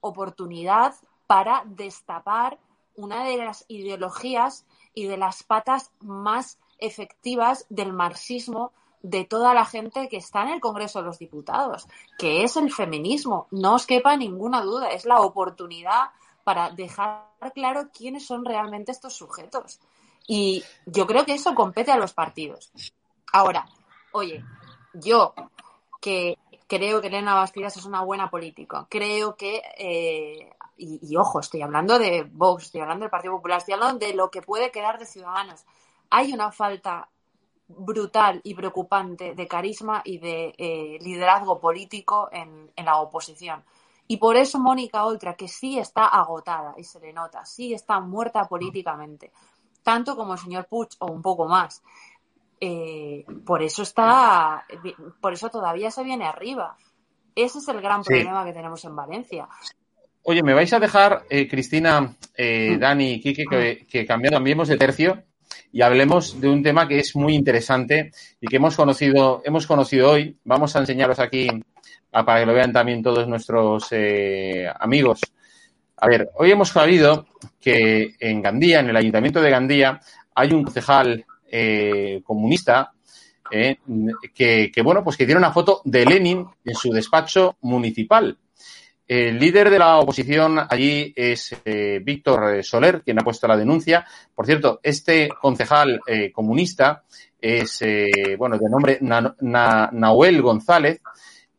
oportunidad para destapar una de las ideologías y de las patas más efectivas del marxismo de toda la gente que está en el Congreso de los Diputados, que es el feminismo. No os quepa ninguna duda, es la oportunidad para dejar claro quiénes son realmente estos sujetos. Y yo creo que eso compete a los partidos. Ahora, oye, yo que creo que Elena Bastidas es una buena política, creo que, eh, y, y, ojo, estoy hablando de Vox, estoy hablando del Partido Popular, estoy hablando de lo que puede quedar de Ciudadanos. Hay una falta brutal y preocupante de carisma y de eh, liderazgo político en, en, la oposición. Y por eso Mónica Oltra, que sí está agotada y se le nota, sí está muerta políticamente, tanto como el señor Puig o un poco más. Eh, por eso está, por eso todavía se viene arriba. Ese es el gran problema que tenemos en Valencia. Oye, ¿me vais a dejar, eh, Cristina, eh, Dani y Kike, que, que cambiando, cambiemos de tercio y hablemos de un tema que es muy interesante y que hemos conocido, hemos conocido hoy. Vamos a enseñaros aquí para que lo vean también todos nuestros eh, amigos. A ver, hoy hemos sabido que en Gandía, en el ayuntamiento de Gandía, hay un concejal eh, comunista eh, que, que, bueno, pues que tiene una foto de Lenin en su despacho municipal. El líder de la oposición allí es eh, Víctor Soler, quien ha puesto la denuncia. Por cierto, este concejal eh, comunista es, eh, bueno, de nombre Na Na Nahuel González,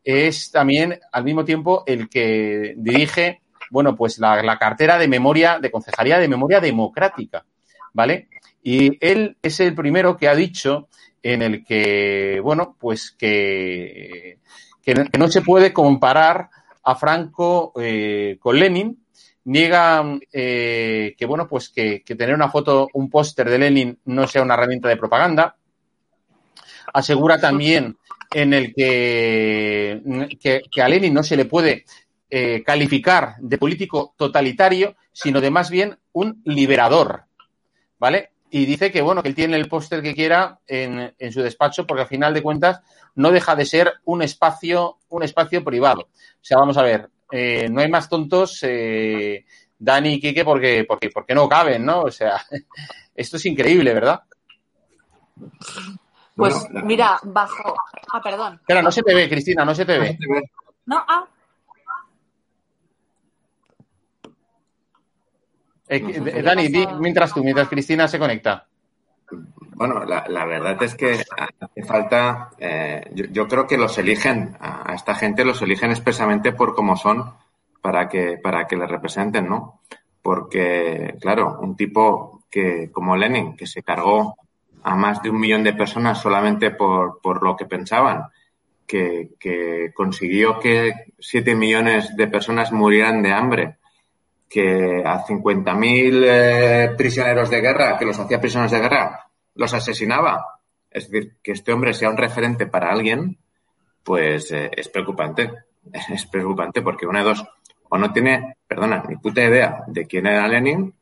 es también al mismo tiempo el que dirige, bueno, pues la, la, cartera de memoria, de concejalía de memoria democrática, ¿vale? Y él es el primero que ha dicho en el que, bueno, pues que, que no se puede comparar a Franco eh, con Lenin, niega eh, que, bueno, pues que, tener una foto, un póster de Lenin no sea una herramienta de propaganda. Asegura también en el que, que, que a Lenin no se le puede eh, calificar de político totalitario, sino de más bien un liberador. ¿Vale? Y dice que, bueno, que él tiene el póster que quiera en, en, su despacho porque al final de cuentas no deja de ser un espacio, un espacio privado. O sea, vamos a ver, eh, no hay más tontos, eh, Dani y Quique, porque, porque, porque no caben, ¿no? O sea, *laughs* esto es increíble, ¿verdad? Pues bueno, mira, bajo. Ah, perdón. Espera, no se te ve, Cristina, no se te ve. No, ah. Eh, Dani, di, mientras tú, mientras Cristina se conecta. Bueno, la, la, verdad es que hace falta, eh, yo, yo, creo que los eligen, a, a, esta gente los eligen expresamente por cómo son, para que, para que les representen, ¿no? Porque, claro, un tipo que, como Lenin, que se cargó a más de un millón de personas solamente por, por lo que pensaban, que, que consiguió que 7 millones de personas murieran de hambre, que a 50.000 eh, prisioneros de guerra, que los hacía prisioneros de guerra, los asesinaba. Es decir, que este hombre sea un referente para alguien, pues eh, es preocupante. *laughs* Es preocupante porque una de dos, o no tiene, perdona, ni puta idea de quién era Lenin,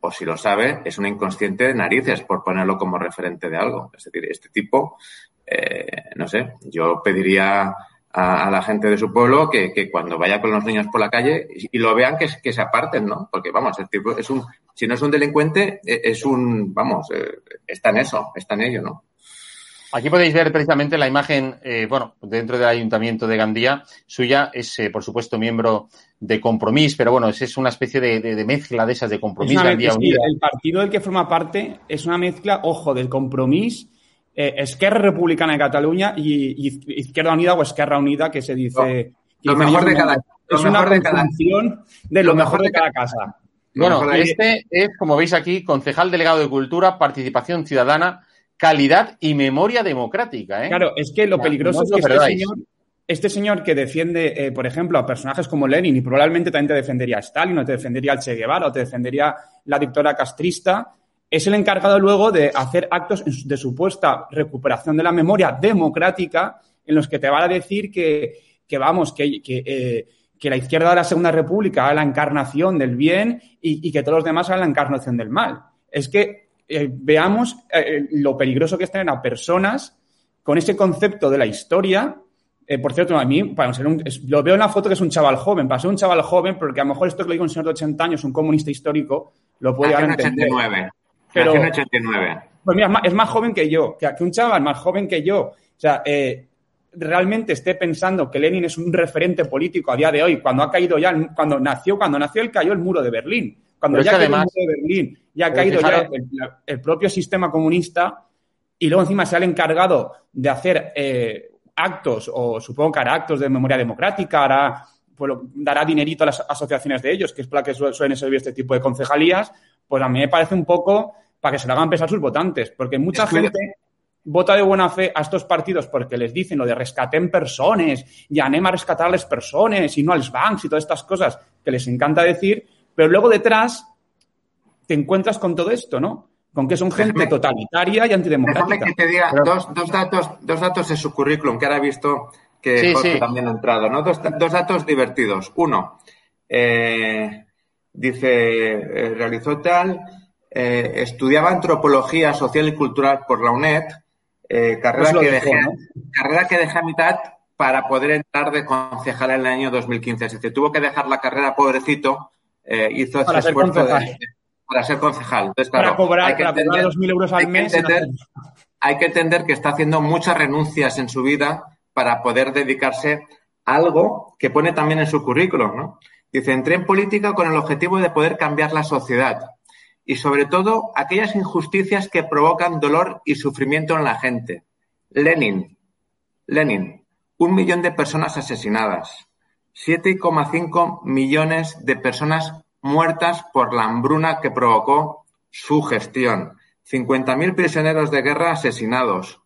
o si lo sabe, es un inconsciente de narices por ponerlo como referente de algo. Es decir, este tipo, eh, no sé, yo pediría a, a, la gente de su pueblo que, que, cuando vaya con los niños por la calle y, y lo vean que, que, se aparten, ¿no? Porque, vamos, el tipo es un, si no es un delincuente, e, es un, vamos, eh, está en eso, está en ello, ¿no? Aquí podéis ver precisamente la imagen, eh, bueno, dentro del Ayuntamiento de Gandía, suya es, eh, por supuesto, miembro de Compromís, pero bueno, es, es una especie de, de, de, mezcla de esas de Compromís Gandía es Unida. El partido del que forma parte es una mezcla, ojo, del Compromís, eh, Esquerra Republicana de Cataluña y, y, Izquierda Unida o Esquerra Unida, que se dice... No, lo mejor de cada, es lo una mejor de cada, de lo, mejor de cada casa. Bueno, este es, como veis aquí, concejal delegado de Cultura, Participación Ciudadana, calidad y memoria democrática. ¿eh? Claro, es que lo peligroso no es que este señor, este señor, que defiende, eh, por ejemplo, a personajes como Lenin y probablemente también te defendería a Stalin o te defendería al Che Guevara o te defendería la dictadura castrista, es el encargado luego de hacer actos de supuesta recuperación de la memoria democrática en los que te van a decir que, que vamos, que, que, eh, que, la izquierda de la Segunda República es la encarnación del bien y, y que todos los demás son la encarnación del mal. Es que eh, veamos eh, lo peligroso que es tener a personas con ese concepto de la historia. Por cierto, a mí, para ser un, lo veo en la foto que es un chaval joven, para ser un chaval joven, porque a lo mejor esto que lo digo un señor de 80 años, un comunista histórico, lo puede llegar a entender. 89. Pero, en 89. Pues mira, es más, es más, joven que yo, que, que un chaval más joven que yo. O sea, eh, realmente esté pensando que Lenin es un referente político a día de hoy, cuando ha caído ya, cuando nació, cuando nació él cayó el muro de Berlín. Cuando Pero ya cayó además, el muro de Berlín, ya ha caído ya el, el, propio sistema comunista y luego encima se ha encargado de hacer eh, actos, o supongo que hará actos de memoria democrática, hará, pues, dará dinerito a las asociaciones de ellos, que es para que suelen servir este tipo de concejalías, pues a mí me parece un poco para que se lo hagan pesar sus votantes, porque mucha gente vota de buena fe a estos partidos porque les dicen lo de rescaten personas y anem a rescatar a las personas y no a los banks y todas estas cosas que les encanta decir, pero luego detrás te encuentras con todo esto, ¿no? Con que son gente totalitaria y antidemocrática. Déjame que te diga pero... dos, dos, datos, dos datos de su currículum que ahora he visto que sí, Jorge sí. también ha entrado, ¿no? Dos, dos datos divertidos. Uno, eh, dice, eh, realizó tal, eh, estudiaba antropología social y cultural por la UNED, eh, carrera, pues que dejó, dejé, ¿no? carrera que dejé a mitad para poder entrar de concejal en el año 2015. Es decir, tuvo que dejar la carrera, pobrecito, eh, hizo ese esfuerzo de, para ser concejal. Entonces, claro, para cobrar, hay que para entender, cobrar 2.000 euros al mes. Que entender, hay que entender que está haciendo muchas renuncias en su vida para poder dedicarse a algo que pone también en su currículum, ¿no? Dice, entré en política con el objetivo de poder cambiar la sociedad y sobre todo aquellas injusticias que provocan dolor y sufrimiento en la gente. Lenin, Lenin, un millón de personas asesinadas, 7,5 millones de personas muertas por la hambruna que provocó su gestión, 50.000 prisioneros de guerra asesinados.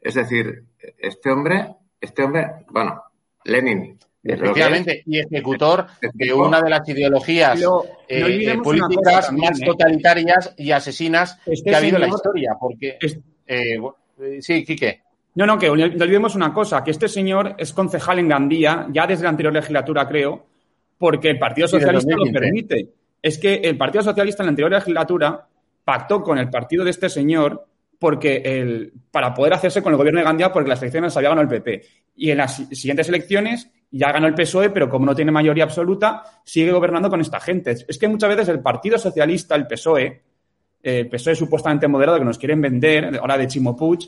Es decir, este hombre, este hombre, bueno, Lenin, Efectivamente, y ejecutor de una de las ideologías Pero, eh, no políticas también, más ¿eh? totalitarias y asesinas Este que ha habido en la historia. Porque, Es- eh, sí, Quique. No, no, que no olvidemos una cosa, que este señor es concejal en Gandía, ya desde la anterior legislatura, creo, porque el Partido Sí, Socialista lo 2015. permite. Es que el Partido Socialista en la anterior legislatura pactó con el partido de este señor porque el, para poder hacerse con el gobierno de Gandía porque las elecciones las había ganado el PP. Y en las si- siguientes elecciones ya ganó el PSOE, pero como no tiene mayoría absoluta, sigue gobernando con esta gente. Es que muchas veces el Partido Socialista, el PSOE, eh, el PSOE supuestamente moderado que nos quieren vender, ahora de Chimo Puig,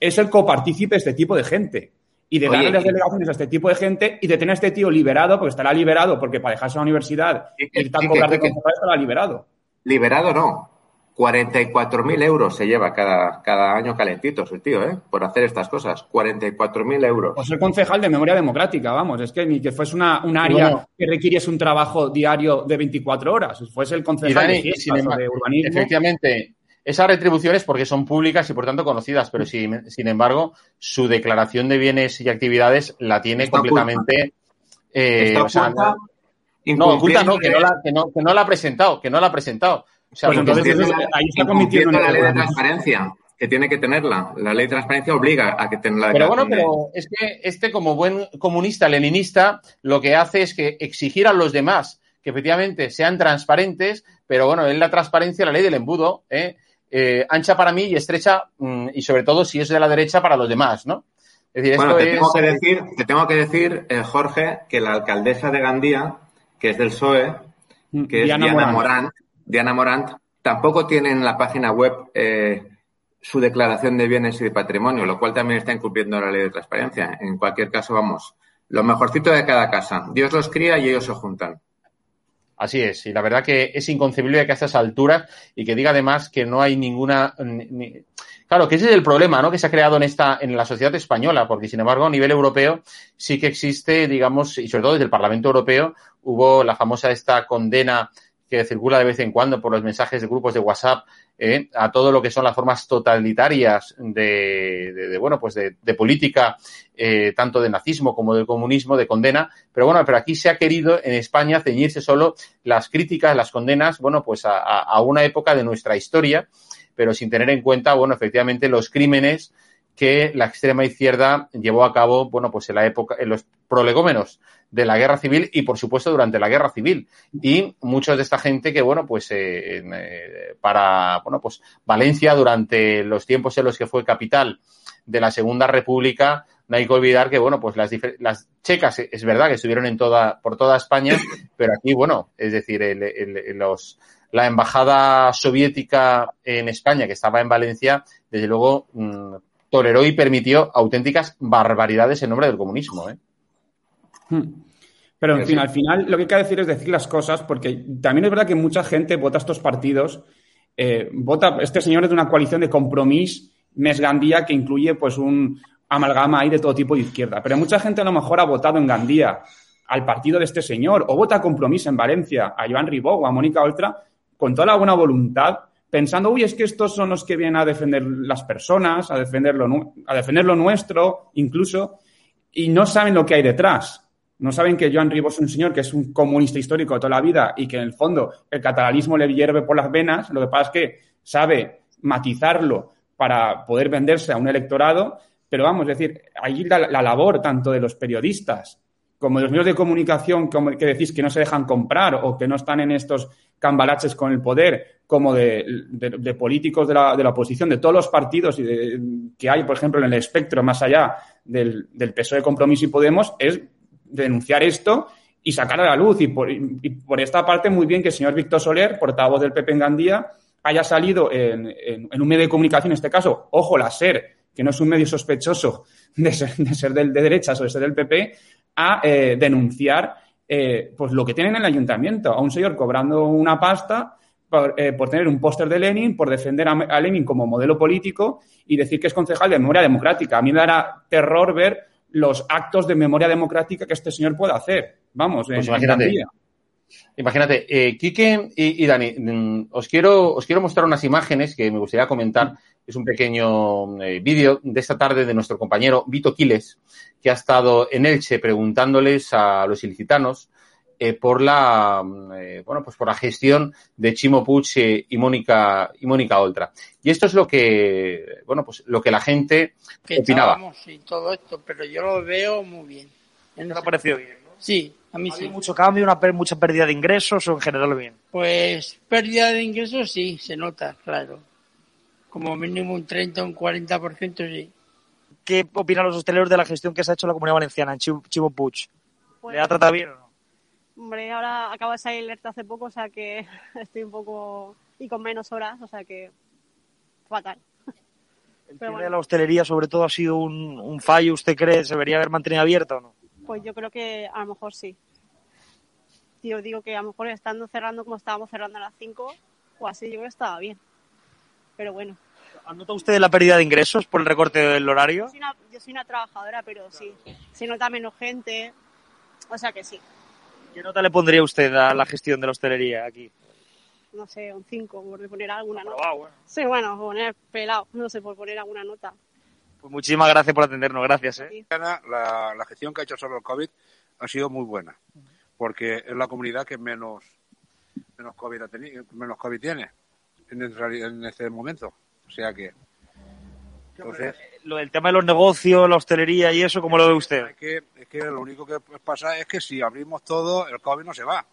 es el copartícipe de este tipo de gente. Y de Oye, darle las delegaciones a este tipo de gente y de tener a este tío liberado, porque estará liberado, porque para dejarse a la universidad Y y tal y que- concejal estará liberado. Liberado no. 44.000 euros se lleva cada, cada año calentitos el tío, ¿eh? Por hacer estas cosas. 44.000 euros. O ser concejal de memoria democrática, vamos. Es que ni que fuese una, un área Bueno. que requiriese un trabajo diario de 24 horas. Si fuese el concejal Dani, de fiestas sin o embargo, de urbanismo. efectivamente, esas retribuciones porque son públicas y por tanto conocidas, pero sin, sin embargo, su declaración de bienes y actividades la tiene Está completamente. eh, Está o sea, oculta, no, oculta no, que no, la, que, no, que no la ha presentado, que no la ha presentado. O sea, Pues entonces ahí está cometiendo la ley de transparencia, que tiene que tenerla. La ley de transparencia obliga a que tenga la Pero bueno, pero es que este, como buen comunista leninista, lo que hace es que exigir a los demás que efectivamente sean transparentes, pero bueno, en la transparencia, la ley del embudo, ¿eh? Eh, ancha para mí y estrecha, mm, y sobre todo si es de la derecha para los demás, ¿no? Es decir, Bueno, esto te es. tengo que decir, te tengo que decir, eh, Jorge, que la alcaldesa de Gandía, que es del PSOE, que es Diana. Morant, Diana Morant, tampoco tiene en la página web eh, su declaración de bienes y de patrimonio, lo cual también está incumpliendo la ley de transparencia. En cualquier caso, vamos, lo mejorcito de cada casa. Dios los cría y ellos se juntan. Así es, y la verdad que es inconcebible que a estas alturas y que diga además que no hay ninguna. ni- ni- Claro, que ese es el problema, ¿no? Que se ha creado en esta, en la sociedad española, porque sin embargo, a nivel europeo sí que existe, digamos, y sobre todo desde el Parlamento Europeo, hubo la famosa esta condena que circula de vez en cuando por los mensajes de grupos de WhatsApp ¿eh? a todo lo que son las formas totalitarias de, de- de, bueno, pues de, de política, eh, tanto del nazismo como del comunismo, de condena. Pero bueno, pero aquí se ha querido en España ceñirse solo las críticas, las condenas, bueno, pues a- a una época de nuestra historia, pero sin tener en cuenta, bueno, efectivamente los crímenes que la extrema izquierda llevó a cabo, bueno, pues en la época, en los prolegómenos de la guerra civil y, por supuesto, durante la guerra civil. Y muchos de esta gente que, bueno, pues eh, eh, para, bueno, pues Valencia durante los tiempos en los que fue capital de la Segunda República, no hay que olvidar que, bueno, pues las, las checas, es verdad que estuvieron en toda, por toda España, pero aquí, bueno, es decir, el- los, la embajada soviética en España, que estaba en Valencia, desde luego mm, toleró y permitió auténticas barbaridades en nombre del comunismo. ¿eh? Hmm. Pero, en Pero fin, sí. al final lo que hay que decir es decir las cosas, porque también es verdad que mucha gente vota a estos partidos. eh, vota, este señor es de una coalición de compromiso Mes Gandía que incluye pues un amalgama ahí de todo tipo de izquierda. Pero mucha gente a lo mejor ha votado en Gandía al partido de este señor, o vota a compromiso en Valencia, a Joan Ribó o a Mónica Oltra, con toda la buena voluntad, pensando, uy, es que estos son los que vienen a defender las personas, a defender lo, a defender lo nuestro, incluso, y no saben lo que hay detrás. No saben que Joan Ribó es un señor que es un comunista histórico de toda la vida y que en el fondo el catalanismo le hierve por las venas. Lo que pasa es que sabe matizarlo para poder venderse a un electorado. Pero vamos, es decir, ahí la labor tanto de los periodistas como de los medios de comunicación que decís que no se dejan comprar o que no están en estos cambalaches con el poder, como de, de- de políticos de la, de la oposición, de todos los partidos y de- que hay, por ejemplo, en el espectro más allá del, del PSOE, Compromiso y Podemos, es denunciar esto y sacar a la luz. Y por, y por esta parte, muy bien que el señor Víctor Soler, portavoz del PP en Gandía, haya salido en un medio de comunicación, en este caso, ojo, la SER, que no es un medio sospechoso de ser, de ser del, de derechas o de ser del PP, a eh, denunciar eh, pues lo que tienen en el ayuntamiento, a un señor cobrando una pasta por, eh, por tener un póster de Lenin, por defender a, a Lenin como modelo político y decir que es concejal de memoria democrática. A mí me dará terror ver los actos de memoria democrática que este señor puede hacer. Vamos, Pues en- imagínate. en. Imagínate, eh, Quique y, y Dani, mm, os quiero, os quiero mostrar unas imágenes que me gustaría comentar. Es un pequeño eh, vídeo de esta tarde de nuestro compañero Vito Quiles, que ha estado en Elche preguntándoles a los ilicitanos eh, por la mm, eh, bueno pues por la gestión de Chimo Puig eh, y Mónica y Mónica Oltra. Y esto es lo que bueno pues lo que la gente que opinaba. y todo esto, pero yo lo veo muy bien. ¿Te ha parecido bien? ¿no? Sí, a mí ¿Ha sí. mucho cambio, una mucha pérdida de ingresos o en general bien? Pues pérdida de ingresos sí, se nota, claro. Como mínimo un 30 o un 40% sí. ¿Qué opinan los hosteleros de la gestión que se ha hecho en la Comunidad Valenciana en Chivo, Chivo Puig? ¿Le ha tratado bien o no? Hombre, ahora acabo de salir alerta hace poco, o sea que *laughs* estoy un poco. y con menos horas, o sea que. fatal. ¿El bueno. de la hostelería, sobre todo, ha sido un, un fallo? ¿Usted cree? ¿Se debería haber mantenido abierta o no? Pues yo creo que a lo mejor sí. Yo digo que a lo mejor estando cerrando como estábamos cerrando a las 5 o así, yo creo que estaba bien. Pero bueno, ¿Ha notado usted la pérdida de ingresos por el recorte del horario? yo soy una, yo soy una trabajadora, pero sí. Se nota menos gente, o sea que sí. ¿Qué nota le pondría usted a la gestión de la hostelería aquí? no sé, un 5, por poner alguna nota. Aprobado, bueno. Sí, bueno, poner pelado, no sé, por poner alguna nota. Pues muchísimas gracias por atendernos, gracias. ¿eh? La, la gestión que ha hecho sobre el COVID ha sido muy buena, porque es la comunidad que menos, menos, COVID, ha tenido, menos COVID tiene en, este momento. O sea que, entonces, Lo del tema de los negocios, la hostelería y eso, ¿cómo lo ve usted? es que, es que lo único que pasa es que si abrimos todo, el COVID no se va.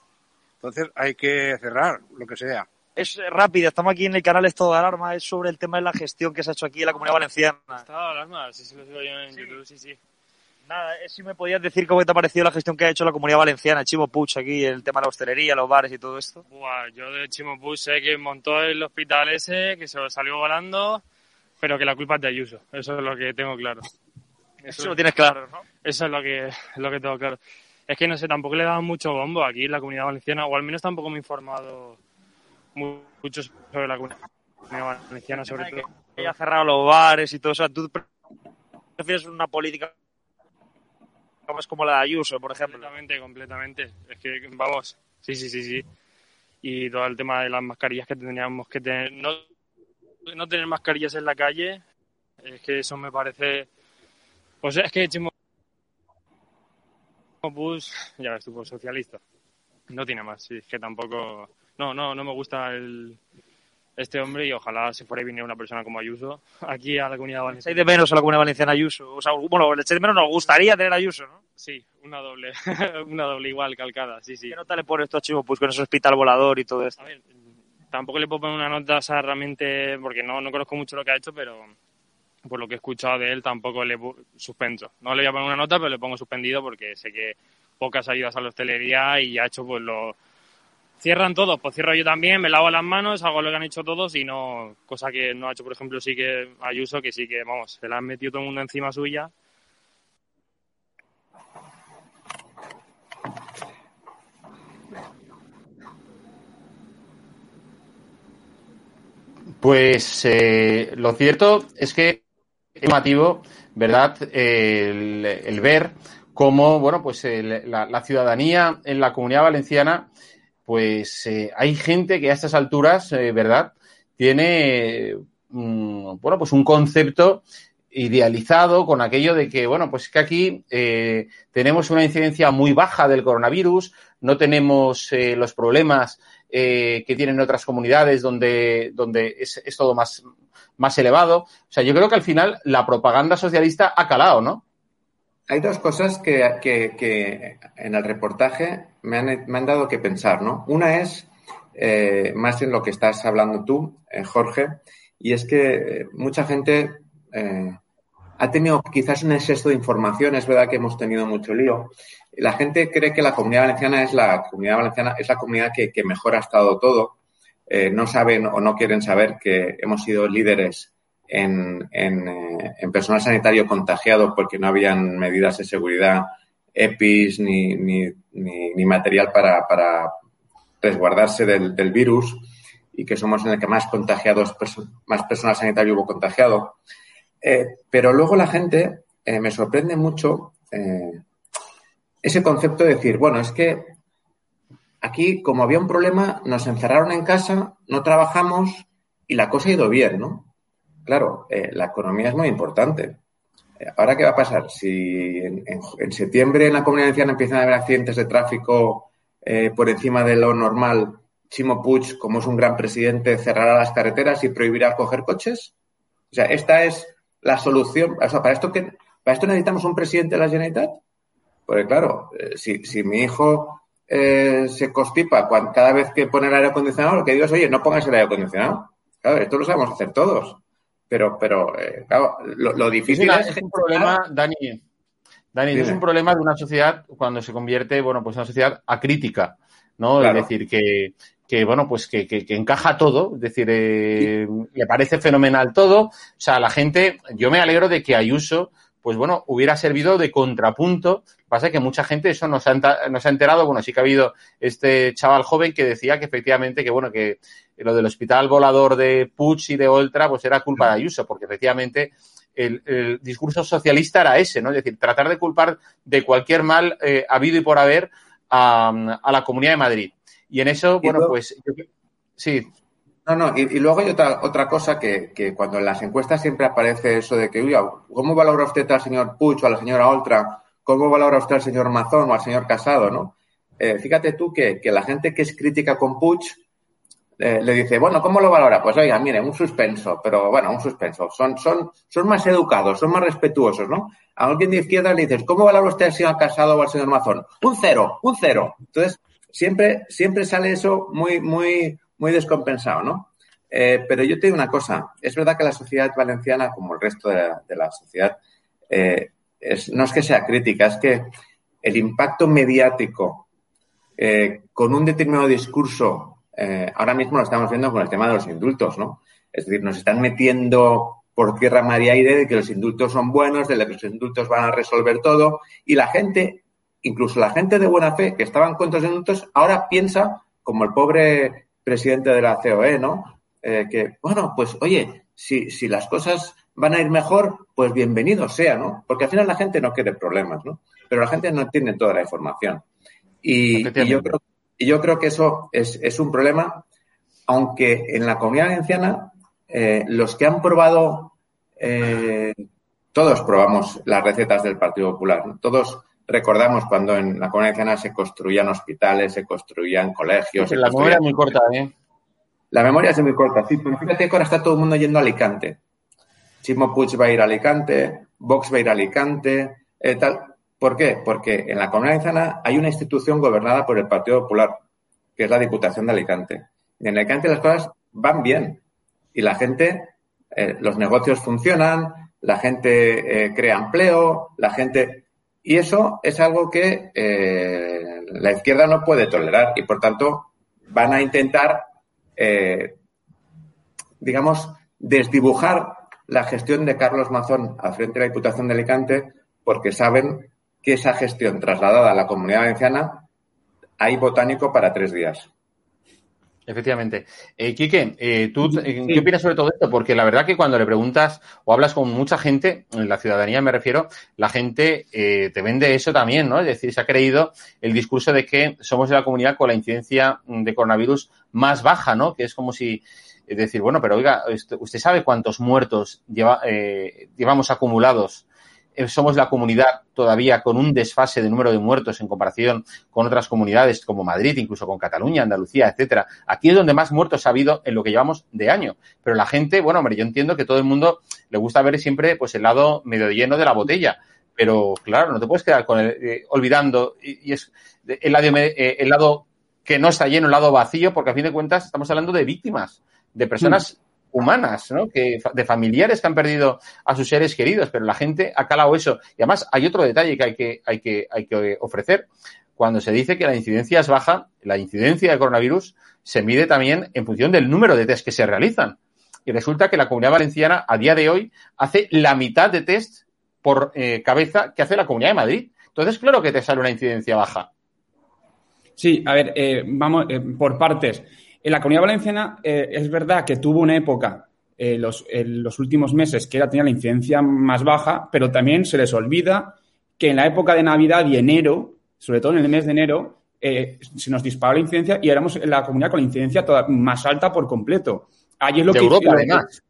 Entonces hay que cerrar lo que sea. Es eh, rápido, estamos aquí en el canal Estado de Alarma, es sobre el tema de la gestión que se ha hecho aquí en la Comunidad Valenciana. Estado de alarma, sí, sí lo sigo yo en YouTube, sí, sí. Nada, eh, si me podías decir cómo te ha parecido la gestión que ha hecho la Comunidad Valenciana, Chimo Puig, aquí, el tema de la hostelería, los bares y todo esto. Buah, yo de Chimo Puig sé que montó el hospital ese, que se lo salió volando, pero que la culpa es de Ayuso. Eso es lo que tengo claro. Eso lo tienes claro, ¿no? Eso es lo que, lo que tengo claro. Es que no sé, tampoco le daban mucho bombo aquí en la comunidad valenciana, o al menos tampoco me he informado mu- mucho sobre la comunidad valenciana, sobre todo. Que haya cerrado los bares y todo eso. ¿Tú pre- prefieres una política más como la de Ayuso, por ejemplo? Completamente, completamente. Es que, vamos, sí, sí, sí, sí. Y todo el tema de las mascarillas que tendríamos que tener. No, no tener mascarillas en la calle, es que eso me parece. Pues es que Chimo Puig, ya ves tú, pues socialista. No tiene más, sí, es que tampoco. No, no, no me gusta el, este hombre y ojalá se fuera y viniera una persona como Ayuso aquí a la comunidad ¿Echáis valenciana. de menos a la Comunidad Valenciana Ayuso? O sea, bueno, de menos, nos gustaría tener a Ayuso, ¿no? Sí, una doble, *laughs* una doble igual, calcada, sí, sí. ¿Qué nota le pones tú a Chimo Puig con ese hospital volador y todo esto? A ver, tampoco le puedo poner una nota, o sea, realmente, porque no, no conozco mucho lo que ha hecho, pero por lo que he escuchado de él tampoco le suspenso. No le voy a poner una nota, pero le pongo suspendido porque sé que pocas ayudas a la hostelería y ha hecho pues lo... Cierran todos, pues cierro yo también, me lavo las manos, hago lo que han hecho todos y no, cosa que no ha hecho, por ejemplo, sí que Ayuso, que sí que, vamos, se la han metido todo el mundo encima suya. Pues eh, lo cierto es que es llamativo, ¿verdad? El, ver cómo, bueno, pues la ciudadanía en la comunidad valenciana, pues eh, hay gente que a estas alturas, eh, ¿verdad? Tiene, mm, bueno, pues un concepto idealizado con aquello de que, bueno, pues que aquí eh, tenemos una incidencia muy baja del coronavirus, no tenemos los problemas que tienen otras comunidades donde, donde es, es todo más, más elevado. O sea, yo creo que al final la propaganda socialista ha calado, ¿no? Hay dos cosas que, que- en el reportaje me han, me han dado que pensar, ¿no? Una es eh, más en lo que estás hablando tú, eh, Jorge, y es que eh, mucha gente eh, ha tenido quizás un exceso de información. Es verdad que hemos tenido mucho lío. La gente cree que la comunidad valenciana es la comunidad valenciana es la comunidad que, mejor ha estado todo. No saben o no quieren saber que hemos sido líderes en, en, eh, en personal sanitario contagiado porque no habían medidas de seguridad, EPIs ni, material para, resguardarse del, virus y que somos en el que más contagiados, más personal sanitario hubo contagiado. Eh, pero luego la gente eh, me sorprende mucho ese concepto de decir, bueno, es que aquí, como había un problema, nos encerraron en casa, no trabajamos y la cosa ha ido bien, ¿no? Claro, eh, la economía es muy importante. Eh, Ahora, ¿qué va a pasar? Si en, septiembre en la comunidad valenciana empiezan a haber accidentes de tráfico eh, por encima de lo normal, Chimo Puig, como es un gran presidente, cerrará las carreteras y prohibirá coger coches. O sea, esta es la solución. O sea, ¿para esto, qué- ¿para esto necesitamos un presidente de la Generalitat? Porque claro, eh, si, si mi hijo eh, se constipa cada vez que pone el aire acondicionado, lo que digo es, oye, no pongas el aire acondicionado. Claro, esto lo sabemos hacer todos. Pero, pero eh, claro, lo, lo Es, difícil una- es... es un problema, Dani, Dani, es un problema de una sociedad cuando se convierte, bueno, pues en una sociedad acrítica, ¿no? Claro. Es decir, que, que bueno, pues que, que, que encaja todo, es decir, eh, le parece fenomenal todo. O sea, la gente, yo me alegro de que Ayuso, pues bueno, hubiera servido de contrapunto. Pasa que mucha gente eso nos ha, nos ha enterado, bueno, sí que ha habido este chaval joven que decía que efectivamente, que bueno, que lo del hospital volador de Puig y de Oltra, pues era culpa de Ayuso, porque efectivamente el, el discurso socialista era ese, ¿no? Es decir, tratar de culpar de cualquier mal eh, habido y por haber a, a la Comunidad de Madrid. Y en eso, bueno, luego- pues yo- Sí. No, no, y, y luego hay otra, otra cosa que, que cuando en las encuestas siempre aparece eso de que, uy, ¿cómo valora usted al señor Puig o a la señora Oltra? ¿Cómo valora usted al señor Mazón o al señor Casado, no? Eh, fíjate tú que, que la gente que es crítica con Puig eh, le dice, bueno, ¿cómo lo valora? Pues oiga, mire, un suspenso, pero bueno, un suspenso. Son, son, son más educados, son más respetuosos, ¿no? A alguien de izquierda le dices, ¿cómo valora usted al señor Casado o al señor Mazón? Un cero, un cero. Entonces, siempre, siempre sale eso muy, muy, muy descompensado, ¿no? Eh, pero yo te digo una cosa, es verdad que la sociedad valenciana, como el resto de, la, sociedad, eh, no es que sea crítica, es que el impacto mediático con un determinado discurso, eh, ahora mismo lo estamos viendo con el tema de los indultos, ¿no? Es decir, nos están metiendo por tierra, mar y aire de que los indultos son buenos, de que los indultos van a resolver todo, y la gente, incluso la gente de buena fe que estaba en contra de los indultos, ahora piensa, como el pobre presidente de la COE, ¿no? Eh, que, bueno, pues oye, si, si las cosas van a ir mejor, pues bienvenido sea, ¿no? Porque al final la gente no quiere problemas, ¿no? Pero la gente no tiene toda la información. Y, y yo, creo, y yo creo que eso es, es, un problema, aunque en la comunidad valenciana eh, los que han probado, eh, todos probamos las recetas del Partido Popular, ¿no? todos recordamos cuando en la comunidad valenciana se construían hospitales, se construían colegios. La memoria es muy corta, ¿eh? La memoria es muy corta, sí, pero fíjate que ahora está todo el mundo yendo a Alicante. Chimo Puig va a ir a Alicante, Vox va a ir a Alicante, eh, tal. ¿Por qué? Porque en la Comunidad Valenciana hay una institución gobernada por el Partido Popular, que es la Diputación de Alicante. Y en Alicante las cosas van bien y la gente, eh, los negocios funcionan, la gente eh, crea empleo, la gente. Y eso es algo que eh, la izquierda no puede tolerar y por tanto van a intentar, digamos, desdibujar la gestión de Carlos Mazón al frente de la Diputación de Alicante porque saben que esa gestión trasladada a la comunidad valenciana hay botánico para tres días. Efectivamente. Eh, Quique, eh, ¿tú eh, qué opinas sobre todo esto? Porque la verdad que cuando le preguntas o hablas con mucha gente, en la ciudadanía me refiero, la gente eh, te vende eso también, ¿no? Es decir, se ha creído el discurso de que somos la comunidad con la incidencia de coronavirus más baja, ¿no? Que es como si es decir, bueno, pero oiga, ¿usted sabe cuántos muertos lleva, eh, llevamos acumulados? Eh, somos la comunidad todavía con un desfase de número de muertos en comparación con otras comunidades como Madrid, incluso con Cataluña, Andalucía, etcétera. Aquí es donde más muertos ha habido en lo que llevamos de año. Pero la gente, bueno, hombre, yo entiendo que todo el mundo le gusta ver siempre pues el lado medio lleno de la botella. Pero claro, no te puedes quedar con el, eh, olvidando y, es el lado, eh, el lado que no está lleno, el lado vacío, porque a fin de cuentas estamos hablando de víctimas de personas mm. Humanas, ¿no? Que, de familiares que han perdido a sus seres queridos, pero la gente ha calado eso. Y además hay otro detalle que hay que, hay que, hay que ofrecer. Cuando se dice que la incidencia es baja, la incidencia de coronavirus se mide también en función del número de test que se realizan. Y resulta que la comunidad valenciana a día de hoy hace la mitad de test por eh, cabeza que hace la comunidad de Madrid. Entonces, claro que te sale una incidencia baja. Sí, a ver, eh, vamos eh, por partes. En la comunidad valenciana eh, es verdad que tuvo una época eh, los, en los últimos meses que era, tenía la incidencia más baja, pero también se les olvida que en la época de Navidad y enero, sobre todo en el mes de enero, eh, se nos disparó la incidencia y éramos la comunidad con la incidencia toda, más alta por completo. Allí es lo de que Europa, además.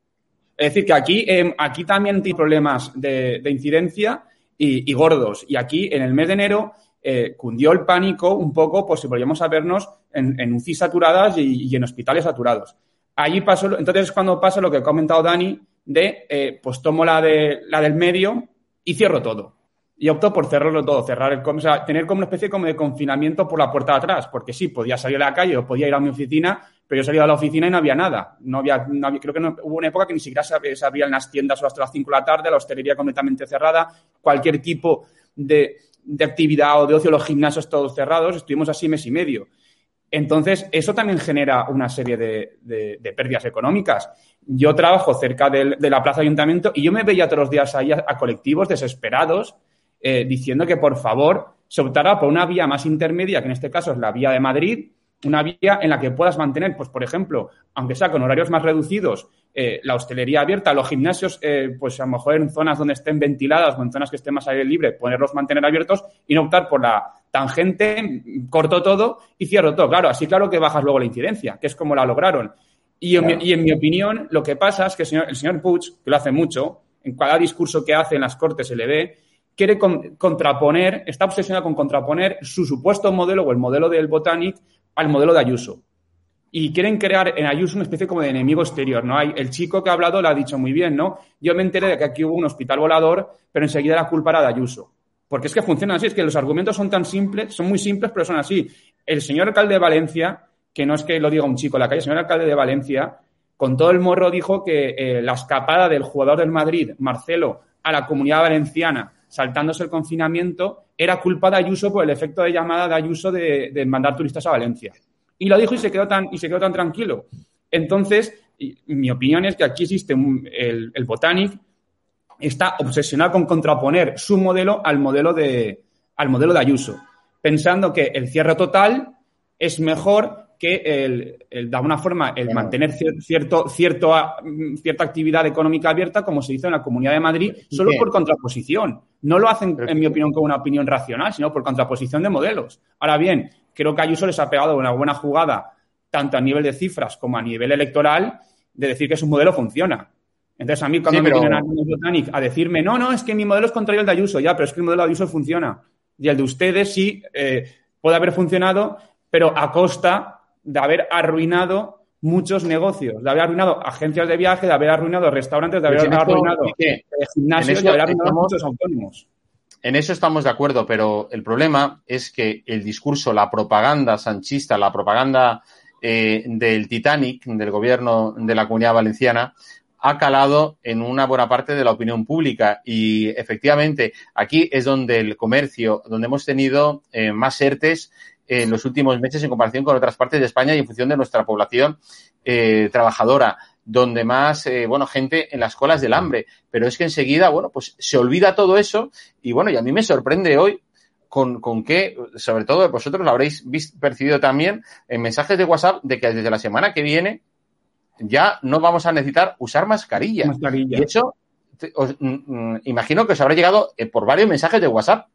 Es decir, que aquí, eh, aquí también hay problemas de, de incidencia y, y, gordos. Y aquí, en el mes de enero, eh, cundió el pánico un poco, pues si volvíamos a vernos en, UCI saturadas y, en hospitales saturados. Allí pasó, entonces es cuando pasa lo que ha comentado Dani, de eh, pues tomo la, de, la del medio y cierro todo. Y optó por cerrarlo todo, cerrar el, o tener como una especie como de confinamiento por la puerta de atrás, porque sí, podía salir a la calle o podía ir a mi oficina, pero yo salía a la oficina y no había nada. No había, no había creo que no, hubo una época que ni siquiera se, se abrían las tiendas hasta las 5 de la tarde, la hostelería completamente cerrada, cualquier tipo de, de actividad o de ocio, los gimnasios todos cerrados, estuvimos así mes y medio. Entonces, eso también genera una serie de, pérdidas económicas. Yo trabajo cerca de, la plaza de ayuntamiento y yo me veía todos los días ahí a, a colectivos desesperados eh, diciendo que por favor se optara por una vía más intermedia, que en este caso es la vía de Madrid, una vía en la que puedas mantener, pues por ejemplo, aunque sea con horarios más reducidos, eh, la hostelería abierta, los gimnasios, eh, pues a lo mejor en zonas donde estén ventiladas o en zonas que estén más aire libre, ponerlos mantener abiertos y no optar por la tangente, corto todo y cierro todo. Claro, así claro que bajas luego la incidencia, que es como la lograron. Y en, mi, y en mi opinión, lo que pasa es que el señor, el señor Puig, que lo hace mucho, en cada discurso que hace en las Cortes se le ve, quiere con- contraponer, está obsesionado con contraponer su supuesto modelo o el modelo del Botanic al modelo de Ayuso. Y quieren crear en Ayuso una especie como de enemigo exterior, ¿no? Hay, el chico que ha hablado lo ha dicho muy bien, ¿no? Yo me enteré de que aquí hubo un hospital volador, pero enseguida la culpa era de Ayuso. Porque es que funciona así, es que los argumentos son tan simples, son muy simples, pero son así. El señor alcalde de Valencia, que no es que lo diga un chico en la calle, el señor alcalde de Valencia, con todo el morro dijo que eh, la escapada del jugador del Madrid, Marcelo, a la comunidad valenciana, saltándose el confinamiento, era culpa de Ayuso por el efecto de llamada de Ayuso de mandar turistas a Valencia. Y lo dijo y se quedó tan, y se quedó tan tranquilo. Entonces, mi opinión es que aquí existe un- el, el Botanic, está obsesionado con contraponer su modelo al modelo de, al modelo de Ayuso, pensando que el cierre total es mejor que el, el, de alguna forma el mantener cier- cierto, cierto, a- mm, cierta actividad económica abierta, como se hizo en la Comunidad de Madrid, solo qué? por contraposición. No lo hacen, en mi opinión, con una opinión racional, sino por contraposición de modelos. Ahora bien, creo que Ayuso les ha pegado una buena jugada, tanto a nivel de cifras como a nivel electoral, de decir que su modelo funciona. Entonces, a mí, cuando Sí, me pero- vienen algunos Botanic a decirme, no, no, es que mi modelo es contrario al de Ayuso, ya, pero es que el modelo de Ayuso funciona. Y el de ustedes sí eh, puede haber funcionado, pero a costa de haber arruinado muchos negocios, de haber arruinado agencias de viaje, de haber arruinado restaurantes, de haber arruinado eh, gimnasios, de haber arruinado estamos- muchos autónomos. En eso estamos de acuerdo, pero el problema es que el discurso, la propaganda sanchista, la propaganda eh, del Titanic, del gobierno de la comunidad valenciana, ha calado en una buena parte de la opinión pública. Y efectivamente aquí es donde el comercio, donde hemos tenido eh, más ERTES en los últimos meses en comparación con otras partes de España y en función de nuestra población eh, trabajadora, donde más, eh, bueno, gente en las colas del hambre. Pero es que enseguida, bueno, pues se olvida todo eso y bueno, y a mí me sorprende hoy con, con que, sobre todo vosotros lo habréis vis- percibido también en mensajes de WhatsApp de que desde la semana que viene ya no vamos a necesitar usar mascarilla. Mascarilla. Y eso, os- mm, mm, imagino que os habrá llegado eh, por varios mensajes de WhatsApp.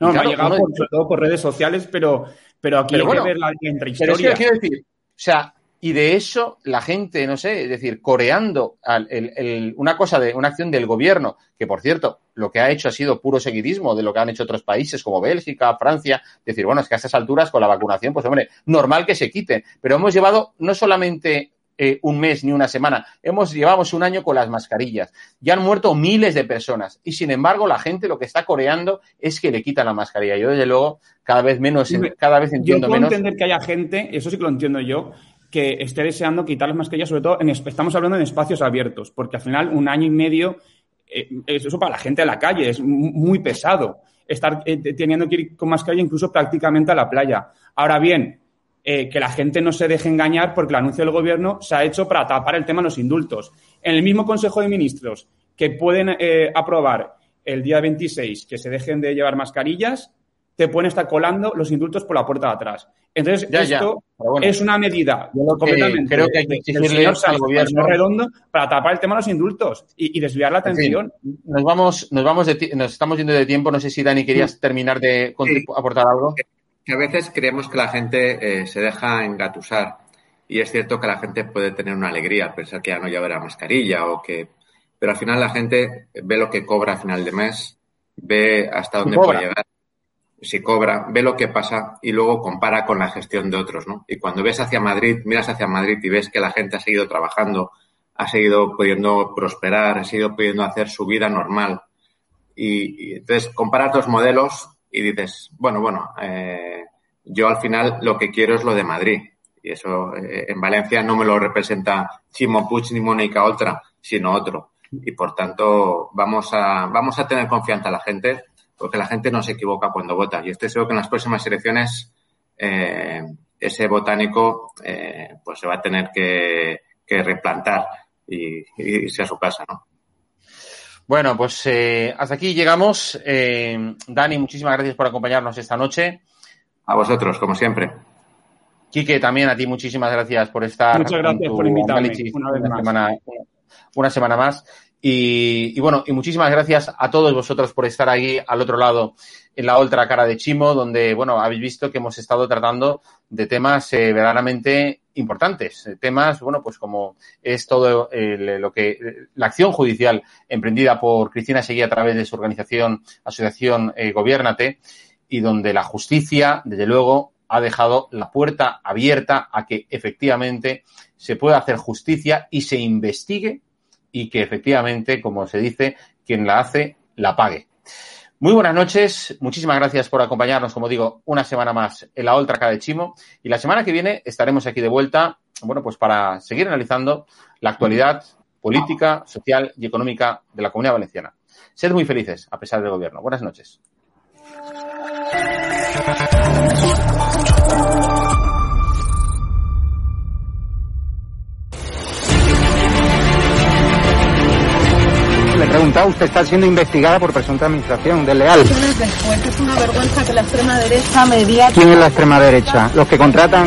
No, me ha llegado por, sobre todo por redes sociales, pero, pero aquí Pero hay bueno, que ver la, la Pero es que quiero decir, o sea, y de eso la gente, no sé, es decir, coreando al- el- el- una cosa de una acción del gobierno, que por cierto, lo que ha hecho ha sido puro seguidismo de lo que han hecho otros países como Bélgica, Francia, decir, bueno, es que a estas alturas con la vacunación, pues hombre, normal que se quiten, pero hemos llevado no solamente eh, un mes ni una semana, hemos llevamos un año con las mascarillas, ya han muerto miles de personas y sin embargo la gente lo que está coreando es que le quitan la mascarilla. Yo desde luego cada vez menos, cada vez Yo entiendo puedo menos. entender que haya gente, eso sí que lo entiendo yo, que esté deseando quitar las mascarillas, sobre todo en, es- estamos hablando en espacios abiertos, porque al final un año y medio, eh, eso para la gente de la calle es mu- muy pesado estar eh, teniendo que ir con mascarilla incluso prácticamente a la playa. Ahora bien, eh, que la gente no se deje engañar porque el anuncio del gobierno se ha hecho para tapar el tema de los indultos. En el mismo Consejo de Ministros que pueden eh, aprobar el día 26 que se dejen de llevar mascarillas, te pueden estar colando los indultos por la puerta de atrás. Entonces, Ya, esto bueno. es una medida completamente creo que hay que del exigirle señor al gobierno- Redondo para tapar el tema de los indultos y, y desviar la En fin, atención. nos vamos, nos vamos de ti- nos estamos yendo de tiempo. No sé si Dani querías terminar de aportar algo. que a veces creemos que la gente eh, se deja engatusar y es cierto que la gente puede tener una alegría al pensar que ya no llevará mascarilla o que pero al final la gente ve lo que cobra a final de mes ve hasta dónde puede llegar si cobra ve lo que pasa y luego compara con la gestión de otros no y cuando ves hacia Madrid miras hacia Madrid y ves que la gente ha seguido trabajando ha seguido pudiendo prosperar ha seguido pudiendo hacer su vida normal y, entonces comparas dos modelos y dices, bueno, bueno, eh, yo al final lo que quiero es lo de Madrid. Y eso eh, en Valencia no me lo representa Chimo Puig ni Mónica Oltra, sino otro. Y por tanto, vamos a, vamos a tener confianza en la gente, porque la gente no se equivoca cuando vota. Y estoy seguro que en las próximas elecciones eh, ese botánico eh, pues se va a tener que, que replantar y, y irse a su casa, ¿no? Bueno, pues eh, hasta aquí llegamos. Eh, Dani, muchísimas gracias por acompañarnos esta noche. A vosotros, como siempre. Quique, también a ti muchísimas gracias por estar. Muchas gracias por invitarme una vez más. Semana, una semana más. Y, y, bueno, y muchísimas gracias a todos vosotros por estar ahí al otro lado en la otra cara de Chimo, donde, bueno, habéis visto que hemos estado tratando de temas eh, verdaderamente importantes. Temas, bueno, pues como es todo lo que, la acción judicial emprendida por Cristina Seguí a través de su organización, Asociación eh, Gobiernate, y donde la justicia, desde luego, ha dejado la puerta abierta a que efectivamente se pueda hacer justicia y se investigue y que efectivamente, como se dice, quien la hace, la pague. Muy buenas noches, muchísimas gracias por acompañarnos, como digo, una semana más en la Ultra de Chimo y la semana que viene estaremos aquí de vuelta, bueno, pues para seguir analizando la actualidad política, social y económica de la Comunidad Valenciana. Sed muy felices a pesar del gobierno. Buenas noches. Preguntado, usted está siendo investigada por presunta administración desleal. Es una vergüenza que la extrema derecha media... ¿Quién es la extrema derecha? Los que contratan...